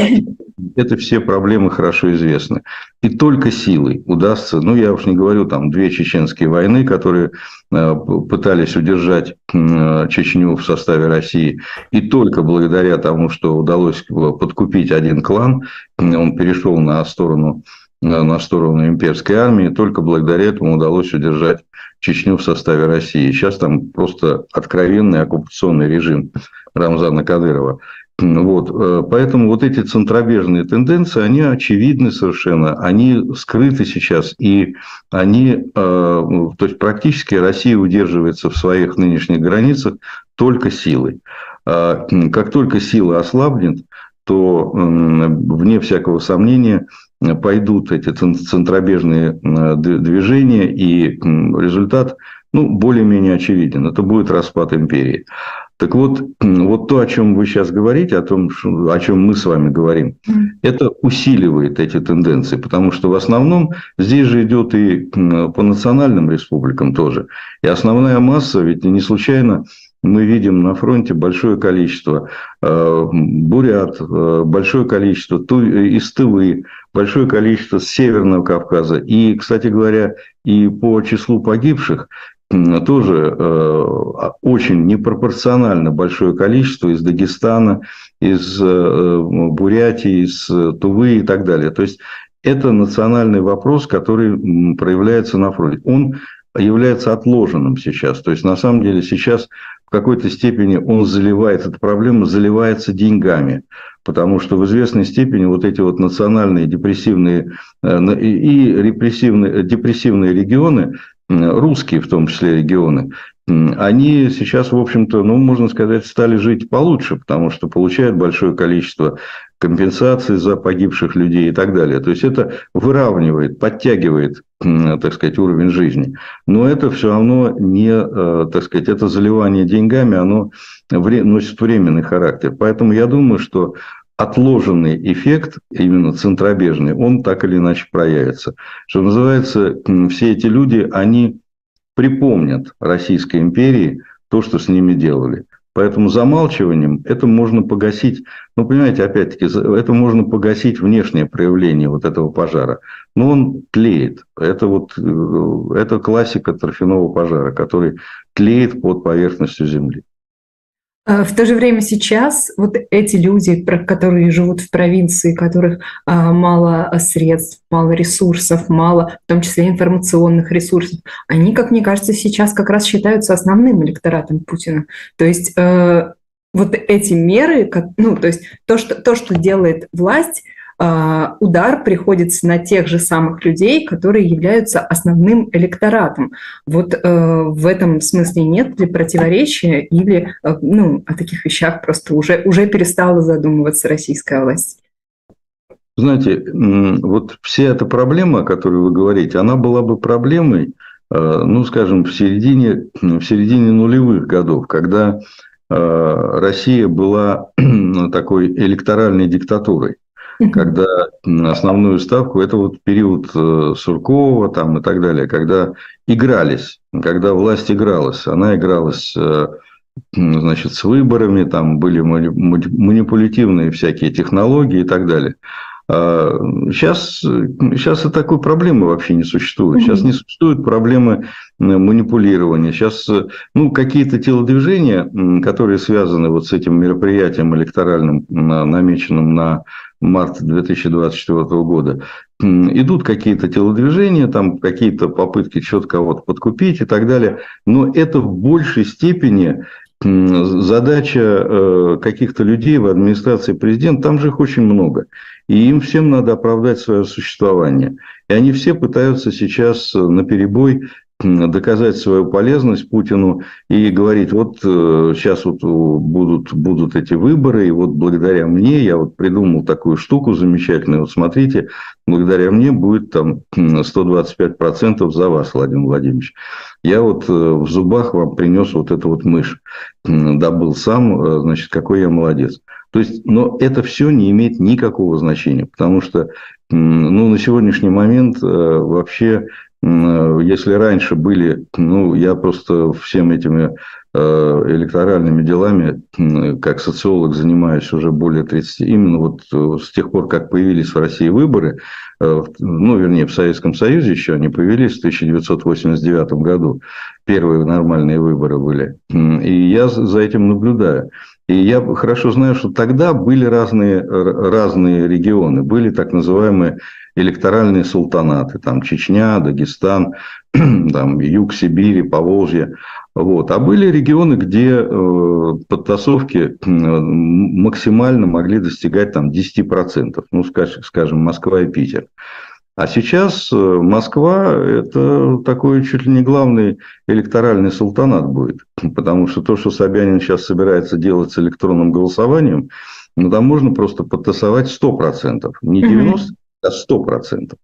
это все проблемы хорошо известны. И только силой удастся, ну я уж не говорю, там две чеченские войны, которые э, пытались удержать э, Чечню в составе России, и только благодаря тому, что удалось подкупить один клан, он перешел на сторону на сторону имперской армии. Только благодаря этому удалось удержать Чечню в составе России. Сейчас там просто откровенный оккупационный режим Рамзана Кадырова. Вот. Э, поэтому вот эти центробежные тенденции, они очевидны совершенно, они скрыты сейчас, и они, э, то есть практически Россия удерживается в своих нынешних границах только силой. А, как только сила ослабнет, то вне всякого сомнения пойдут эти центробежные движения, и результат ну, более-менее очевиден. Это будет распад империи. Так вот, вот то, о чем вы сейчас говорите, о том, о чем мы с вами говорим, это усиливает эти тенденции, потому что в основном здесь же идет и по национальным республикам тоже. И основная масса, ведь не случайно мы видим на фронте большое количество э, бурят, э, большое количество ту, из Тывы, большое количество с Северного Кавказа. И, кстати говоря, и по числу погибших тоже э, очень непропорционально большое количество из Дагестана, из э, Бурятии, из Тувы и так далее. То есть это национальный вопрос, который проявляется на фронте. Он является отложенным сейчас. То есть, на самом деле, сейчас какой-то степени он заливает, эта проблема заливается деньгами. Потому что в известной степени вот эти вот национальные депрессивные э, и репрессивные, депрессивные регионы, русские в том числе регионы, они сейчас, в общем-то, ну, можно сказать, стали жить получше, потому что получают большое количество компенсаций за погибших людей и так далее. То есть это выравнивает, подтягивает, так сказать, уровень жизни. Но это все равно не, э, так сказать, это заливание деньгами, оно носит временный характер. Поэтому я думаю, что отложенный эффект, именно центробежный, он так или иначе проявится. Что называется, все эти люди, они припомнят Российской империи то, что с ними делали. Поэтому замалчиванием это можно погасить, ну, понимаете, опять-таки, это можно погасить внешнее проявление вот этого пожара. Но он тлеет. Это вот, э, это классика торфяного пожара, который тлеет под поверхностью Земли. А, в то же время сейчас вот эти люди, которые живут в провинции, которых а, мало средств, мало ресурсов, мало, в том числе информационных ресурсов, они, как мне кажется, сейчас как раз считаются основным электоратом Путина. То есть э, вот эти меры, ну, то есть то, что, то, что делает власть, удар приходится на тех же самых людей, которые являются основным электоратом. Вот э, в этом смысле нет ли противоречия или э, ну, о таких вещах просто уже, уже перестала задумываться российская власть? Знаете, вот вся эта проблема, о которой вы говорите, она была бы проблемой, э, ну, скажем, в середине, в середине нулевых годов, когда Россия была такой электоральной диктатурой когда основную ставку, это вот период э, Суркова там и так далее, когда игрались, когда власть игралась. Она игралась э, значит, с выборами, там были манипулятивные всякие технологии и так далее. Сейчас, сейчас и такой проблемы вообще не существует. Сейчас не существует проблемы манипулирования. Сейчас ну, какие-то телодвижения, которые связаны вот с этим мероприятием электоральным, намеченным на марта 2024 года, идут какие-то телодвижения, там какие-то попытки что-то кого-то подкупить и так далее. Но это в большей степени задача э, каких-то людей в администрации президента, там же их очень много. И им всем надо оправдать свое существование. И они все пытаются сейчас на перебой доказать свою полезность Путину и говорить, вот сейчас э, вот будут, будут эти выборы, и вот благодаря мне я вот придумал такую штуку замечательную, вот смотрите, благодаря мне будет там 125% за вас, Владимир Владимирович. Я вот э, в зубах вам принес вот эту вот мышь, добыл сам, э, значит, какой я молодец. То есть, но это все не имеет никакого значения, потому что ну, на сегодняшний момент вообще Э, если раньше были, ну, я просто всем этими э, электоральными делами, как социолог, занимаюсь уже более 30, именно вот э, с тех пор, как появились в России выборы, ну, вернее, в Советском Союзе еще они появились в 1989 году, первые нормальные выборы были, и я за этим наблюдаю. И я хорошо знаю, что тогда были разные, разные регионы, были так называемые электоральные султанаты, там Чечня, Дагестан, там юг Сибири, Поволжье. Вот. А были регионы, где э, подтасовки максимально могли достигать там, 10%, ну, скажем, скажем, Москва и Питер. А сейчас э, Москва – это такой чуть ли не главный электоральный султанат будет. Потому что то, что Собянин сейчас собирается делать с электронным голосованием, ну, там можно просто подтасовать 100%. Не 90%, сто процентов.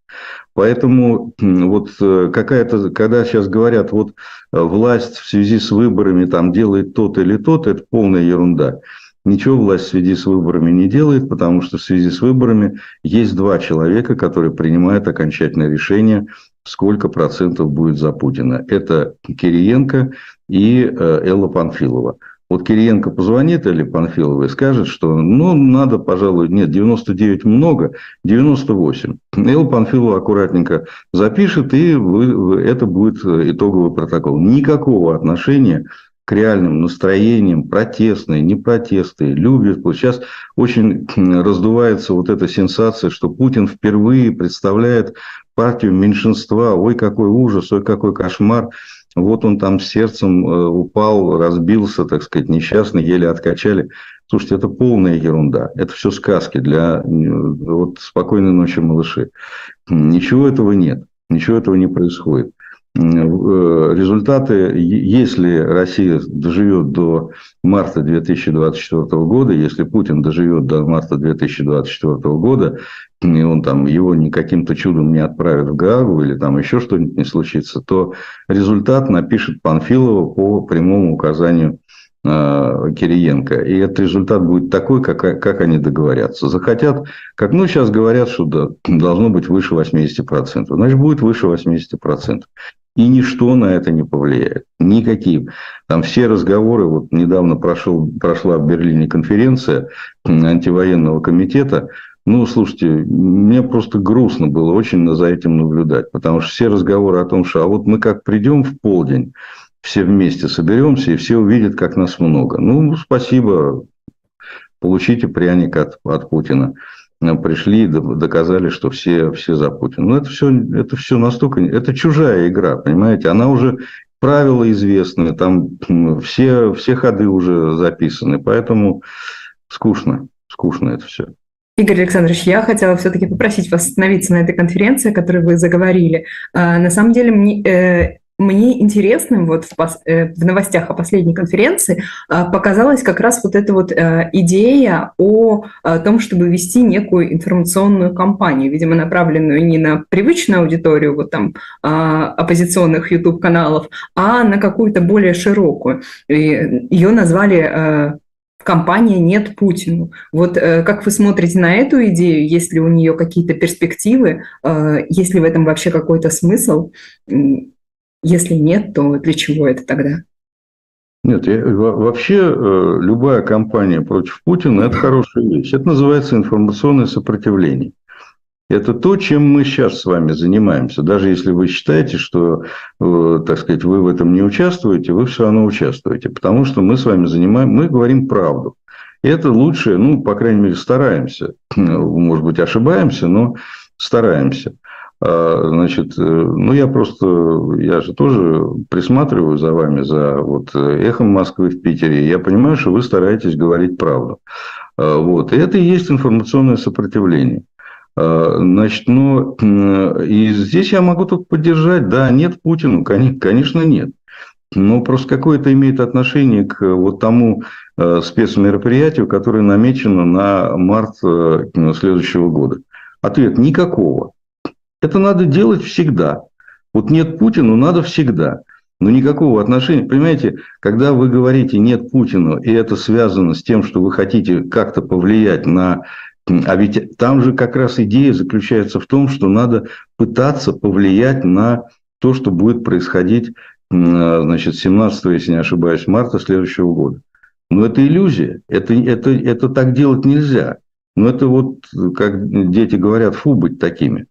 Поэтому вот э, какая-то, когда сейчас говорят, вот э, власть в связи с выборами там делает то-то или то-то, это полная ерунда. Ничего власть в связи с выборами не делает, потому что в связи с выборами есть два человека, которые принимают окончательное решение сколько процентов будет за Путина. Это Кириенко и э, Элла Панфилова. Вот Кириенко позвонит или Панфилова и скажет, что ну, надо, пожалуй, нет, 99 много, 98. Элла Панфилова аккуратненько запишет, и вы, это будет итоговый протокол. Никакого отношения к реальным настроениям, протестные, не протестные, любят. Сейчас очень раздувается вот эта сенсация, что Путин впервые представляет партию меньшинства. Ой, какой ужас, ой, какой кошмар. Вот он там сердцем э, упал, разбился, так сказать, несчастный, еле откачали. Слушайте, это полная ерунда. Это все сказки для вот, спокойной ночи, малыши. Ничего этого нет. Ничего этого не происходит. Э, результаты, если Россия доживет до марта 2024 года, если Путин доживет до марта 2024 года, и он там его не каким-то чудом не отправит в Гаагу или там еще что-нибудь не случится, то результат напишет Панфилова по прямому указанию э, Кириенко. И этот результат будет такой, как, как они договорятся. Захотят, как ну сейчас говорят, что да, должно быть выше 80%. Значит, будет выше 80%. И ничто на это не повлияет. Никаким. Там все разговоры, вот недавно прошел, прошла в Берлине конференция антивоенного комитета, ну, слушайте, мне просто грустно было очень за этим наблюдать, потому что все разговоры о том, что а вот мы как придем в полдень, все вместе соберемся, и все увидят, как нас много. Ну, спасибо, получите пряник от, от Путина пришли и доказали, что все, все за Путина. Но ну, это все, это все настолько... Это чужая игра, понимаете? Она уже правила известны, там все, все ходы уже записаны, поэтому скучно, скучно это все. Игорь Александрович, я хотела все-таки попросить вас остановиться на этой конференции, о которой вы заговорили. А, на самом деле, мне, э, мне интересным вот в, пос, э, в новостях о последней конференции э, показалась как раз вот эта вот э, идея о, о том, чтобы вести некую информационную кампанию, видимо, направленную не на привычную аудиторию вот там оппозиционных YouTube-каналов, а на какую-то более широкую. И ее назвали компания «Нет Путину». Вот как вы смотрите на эту идею? Есть ли у нее какие-то перспективы? Есть ли в этом вообще какой-то смысл? Если нет, то для чего это тогда? Нет, я, вообще э, любая кампания против Путина – это хорошая вещь. Это называется информационное сопротивление. Это то, чем мы сейчас с вами занимаемся. Даже если вы считаете, что, э, так сказать, вы в этом не участвуете, вы все равно участвуете. Потому что мы с вами занимаем, мы говорим правду. И это лучшее, ну, по крайней мере, стараемся. Может быть, ошибаемся, но стараемся. А, значит, э, ну, я просто, я же тоже присматриваю за вами, за вот эхом Москвы в Питере. Я понимаю, что вы стараетесь говорить правду. А, вот. И это и есть информационное сопротивление. А, значит, ну, и здесь я могу только поддержать, да, нет Путину, конечно, нет. Но просто какое это имеет отношение к вот тому спецмероприятию, которое намечено на март э, следующего года? Ответ – никакого. Это надо делать всегда. Вот нет Путину, надо всегда. Но никакого отношения. Понимаете, когда вы говорите «нет Путину», и это связано с тем, что вы хотите как-то повлиять на... А ведь там же как раз идея заключается в том, что надо пытаться повлиять на то, что будет происходить значит, 17, если не ошибаюсь, марта следующего года. Но это иллюзия. Это, это, это так делать нельзя. Но это вот, как дети говорят, фу быть такими.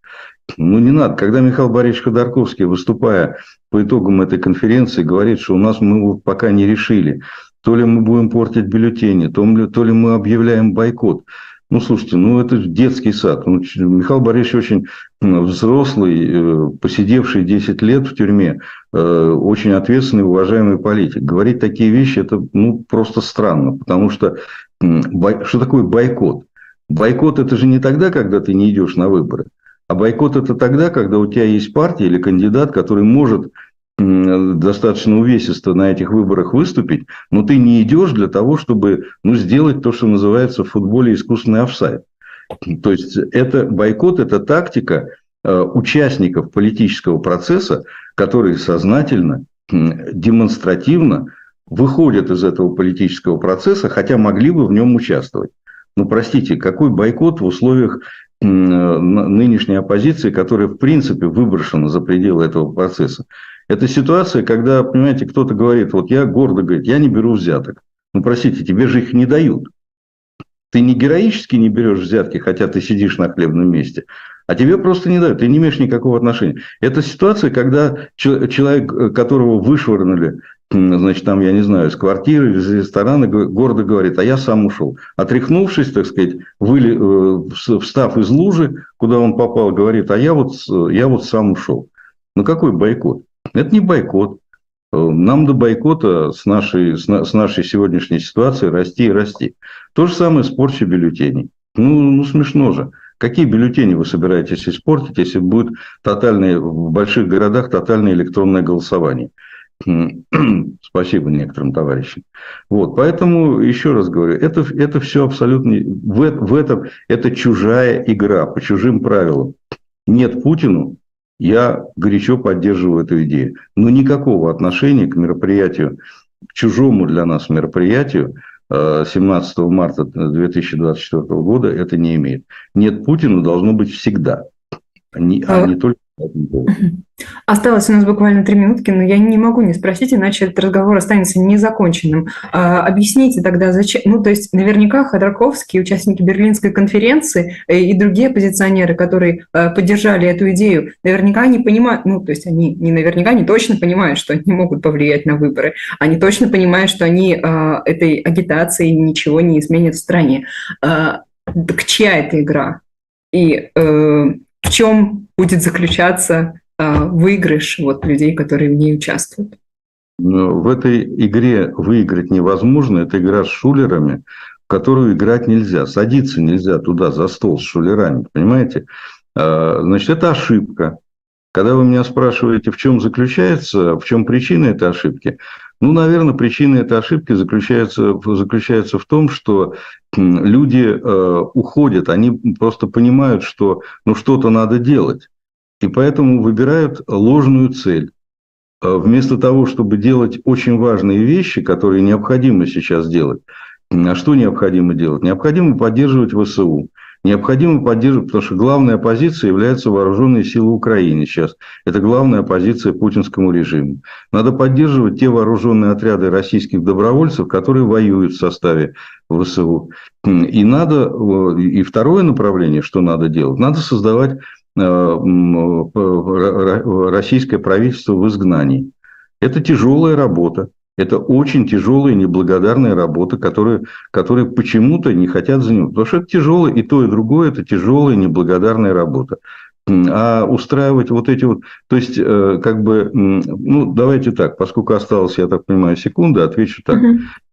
Ну, не надо. Когда Михаил Борисович Ходорковский, выступая по итогам этой конференции, говорит, что у нас мы пока не решили, то ли мы будем портить бюллетени, то ли, то ли мы объявляем бойкот. Ну, слушайте, ну, это детский сад. Ну, Михаил Борисович очень взрослый, э, посидевший 10 лет в тюрьме, э, очень ответственный, уважаемый политик. Говорить такие вещи, это ну, просто странно, потому что что такое бойкот? Бойкот – это же не тогда, когда ты не идешь на выборы. А бойкот это тогда, когда у тебя есть партия или кандидат, который может достаточно увесисто на этих выборах выступить, но ты не идешь для того, чтобы ну, сделать то, что называется в футболе искусственный офсайд. То есть это бойкот, это тактика э, участников политического процесса, которые сознательно, демонстративно выходят из этого политического процесса, хотя могли бы в нем участвовать. Ну, простите, какой бойкот в условиях нынешней оппозиции, которая, в принципе, выброшена за пределы этого процесса. Это ситуация, когда, понимаете, кто-то говорит, вот я гордо говорит, я не беру взяток. Ну, простите, тебе же их не дают. Ты не героически не берешь взятки, хотя ты сидишь на хлебном месте, а тебе просто не дают, ты не имеешь никакого отношения. Это ситуация, когда человек, э, которого вышвырнули, значит, там, я не знаю, из квартиры, из ресторана, гордо говорит, а я сам ушел. Отряхнувшись, так сказать, выли, э, встав из лужи, куда он попал, говорит, а я вот, я вот сам ушел. Ну, какой бойкот? Это не бойкот. Э, нам до бойкота с нашей, с нашей сегодняшней ситуацией расти и расти. То же самое с порчей бюллетеней. Ну, ну, смешно же. Какие бюллетени вы собираетесь испортить, если будет тотальное, в больших городах тотальное электронное голосование? Спасибо некоторым товарищам. Вот, поэтому, еще раз говорю, это, это все абсолютно... В, в этом это чужая игра, по чужим правилам. Нет Путину, я горячо поддерживаю эту идею. Но никакого отношения к мероприятию, к чужому для нас мероприятию 17 э, марта 2024 года это не имеет. Нет Путина должно быть всегда, а не, а не только Осталось у нас буквально три минутки, но я не могу не спросить, иначе этот разговор останется незаконченным. А, объясните тогда, зачем... Ну, то есть наверняка Ходорковский, участники Берлинской конференции э, и другие оппозиционеры, которые э, поддержали эту идею, наверняка не понимают, ну, то есть они не наверняка, они точно понимают, что они могут повлиять на выборы. Они точно понимают, что они э, этой агитацией ничего не изменят в стране. Так чья это игра? И в чем будет заключаться э, выигрыш вот, людей, которые в ней участвуют? В этой игре выиграть невозможно. Это игра с шулерами, в которую играть нельзя. Садиться нельзя туда за стол с шулерами, понимаете? А, значит, это ошибка. Когда вы меня спрашиваете, в чем заключается, в чем причина этой ошибки, ну, наверное, причина этой ошибки заключается, заключается в том, что люди э, уходят, они просто понимают, что ну, что-то надо делать. И поэтому выбирают ложную цель. Э, вместо того, чтобы делать очень важные вещи, которые необходимо сейчас делать, а что необходимо делать? Необходимо поддерживать ВСУ. Необходимо поддерживать, потому что главная оппозиция является вооруженные силы Украины сейчас. Это главная оппозиция путинскому режиму. Надо поддерживать те вооруженные отряды российских добровольцев, которые воюют в составе ВСУ. И надо, и второе направление, что надо делать, надо создавать э, российское правительство в изгнании. Это тяжелая работа. Это очень тяжелая и неблагодарная работа, которые, которые почему-то не хотят заниматься. Потому что это тяжелое, и то, и другое – это тяжелая, неблагодарная работа. А устраивать вот эти вот... То есть, э, как бы, ну, давайте так, поскольку осталось, я так понимаю, секунда, отвечу так.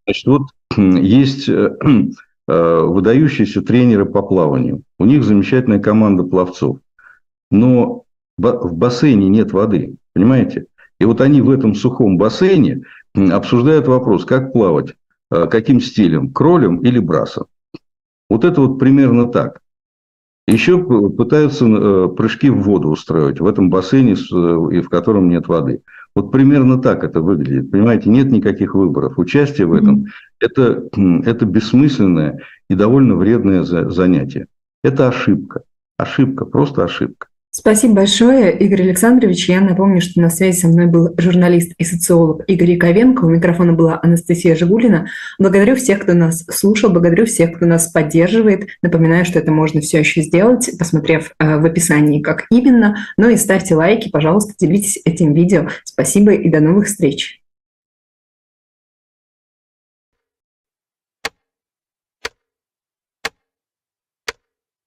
Значит, вот есть э, э, выдающиеся тренеры по плаванию. У них замечательная команда пловцов. Но в бассейне нет воды, понимаете? И вот они в этом сухом бассейне обсуждают вопрос, как плавать, э, каким стилем, кролем или брасом. Вот это вот примерно так. Еще пытаются э, прыжки в воду устроить в этом бассейне, э, и в котором нет воды. Вот примерно так это выглядит. Понимаете, нет никаких выборов. Участие в этом это, это бессмысленное и довольно вредное занятие. Это ошибка. Ошибка, просто ошибка. Спасибо большое, Игорь Александрович. Я напомню, что на связи со мной был журналист и социолог Игорь Яковенко. У микрофона была Анастасия Жигулина. Благодарю всех, кто нас слушал, благодарю всех, кто нас поддерживает. Напоминаю, что это можно все еще сделать, посмотрев э, в описании, как именно. Ну и ставьте лайки, пожалуйста, делитесь этим видео. Спасибо и до новых встреч.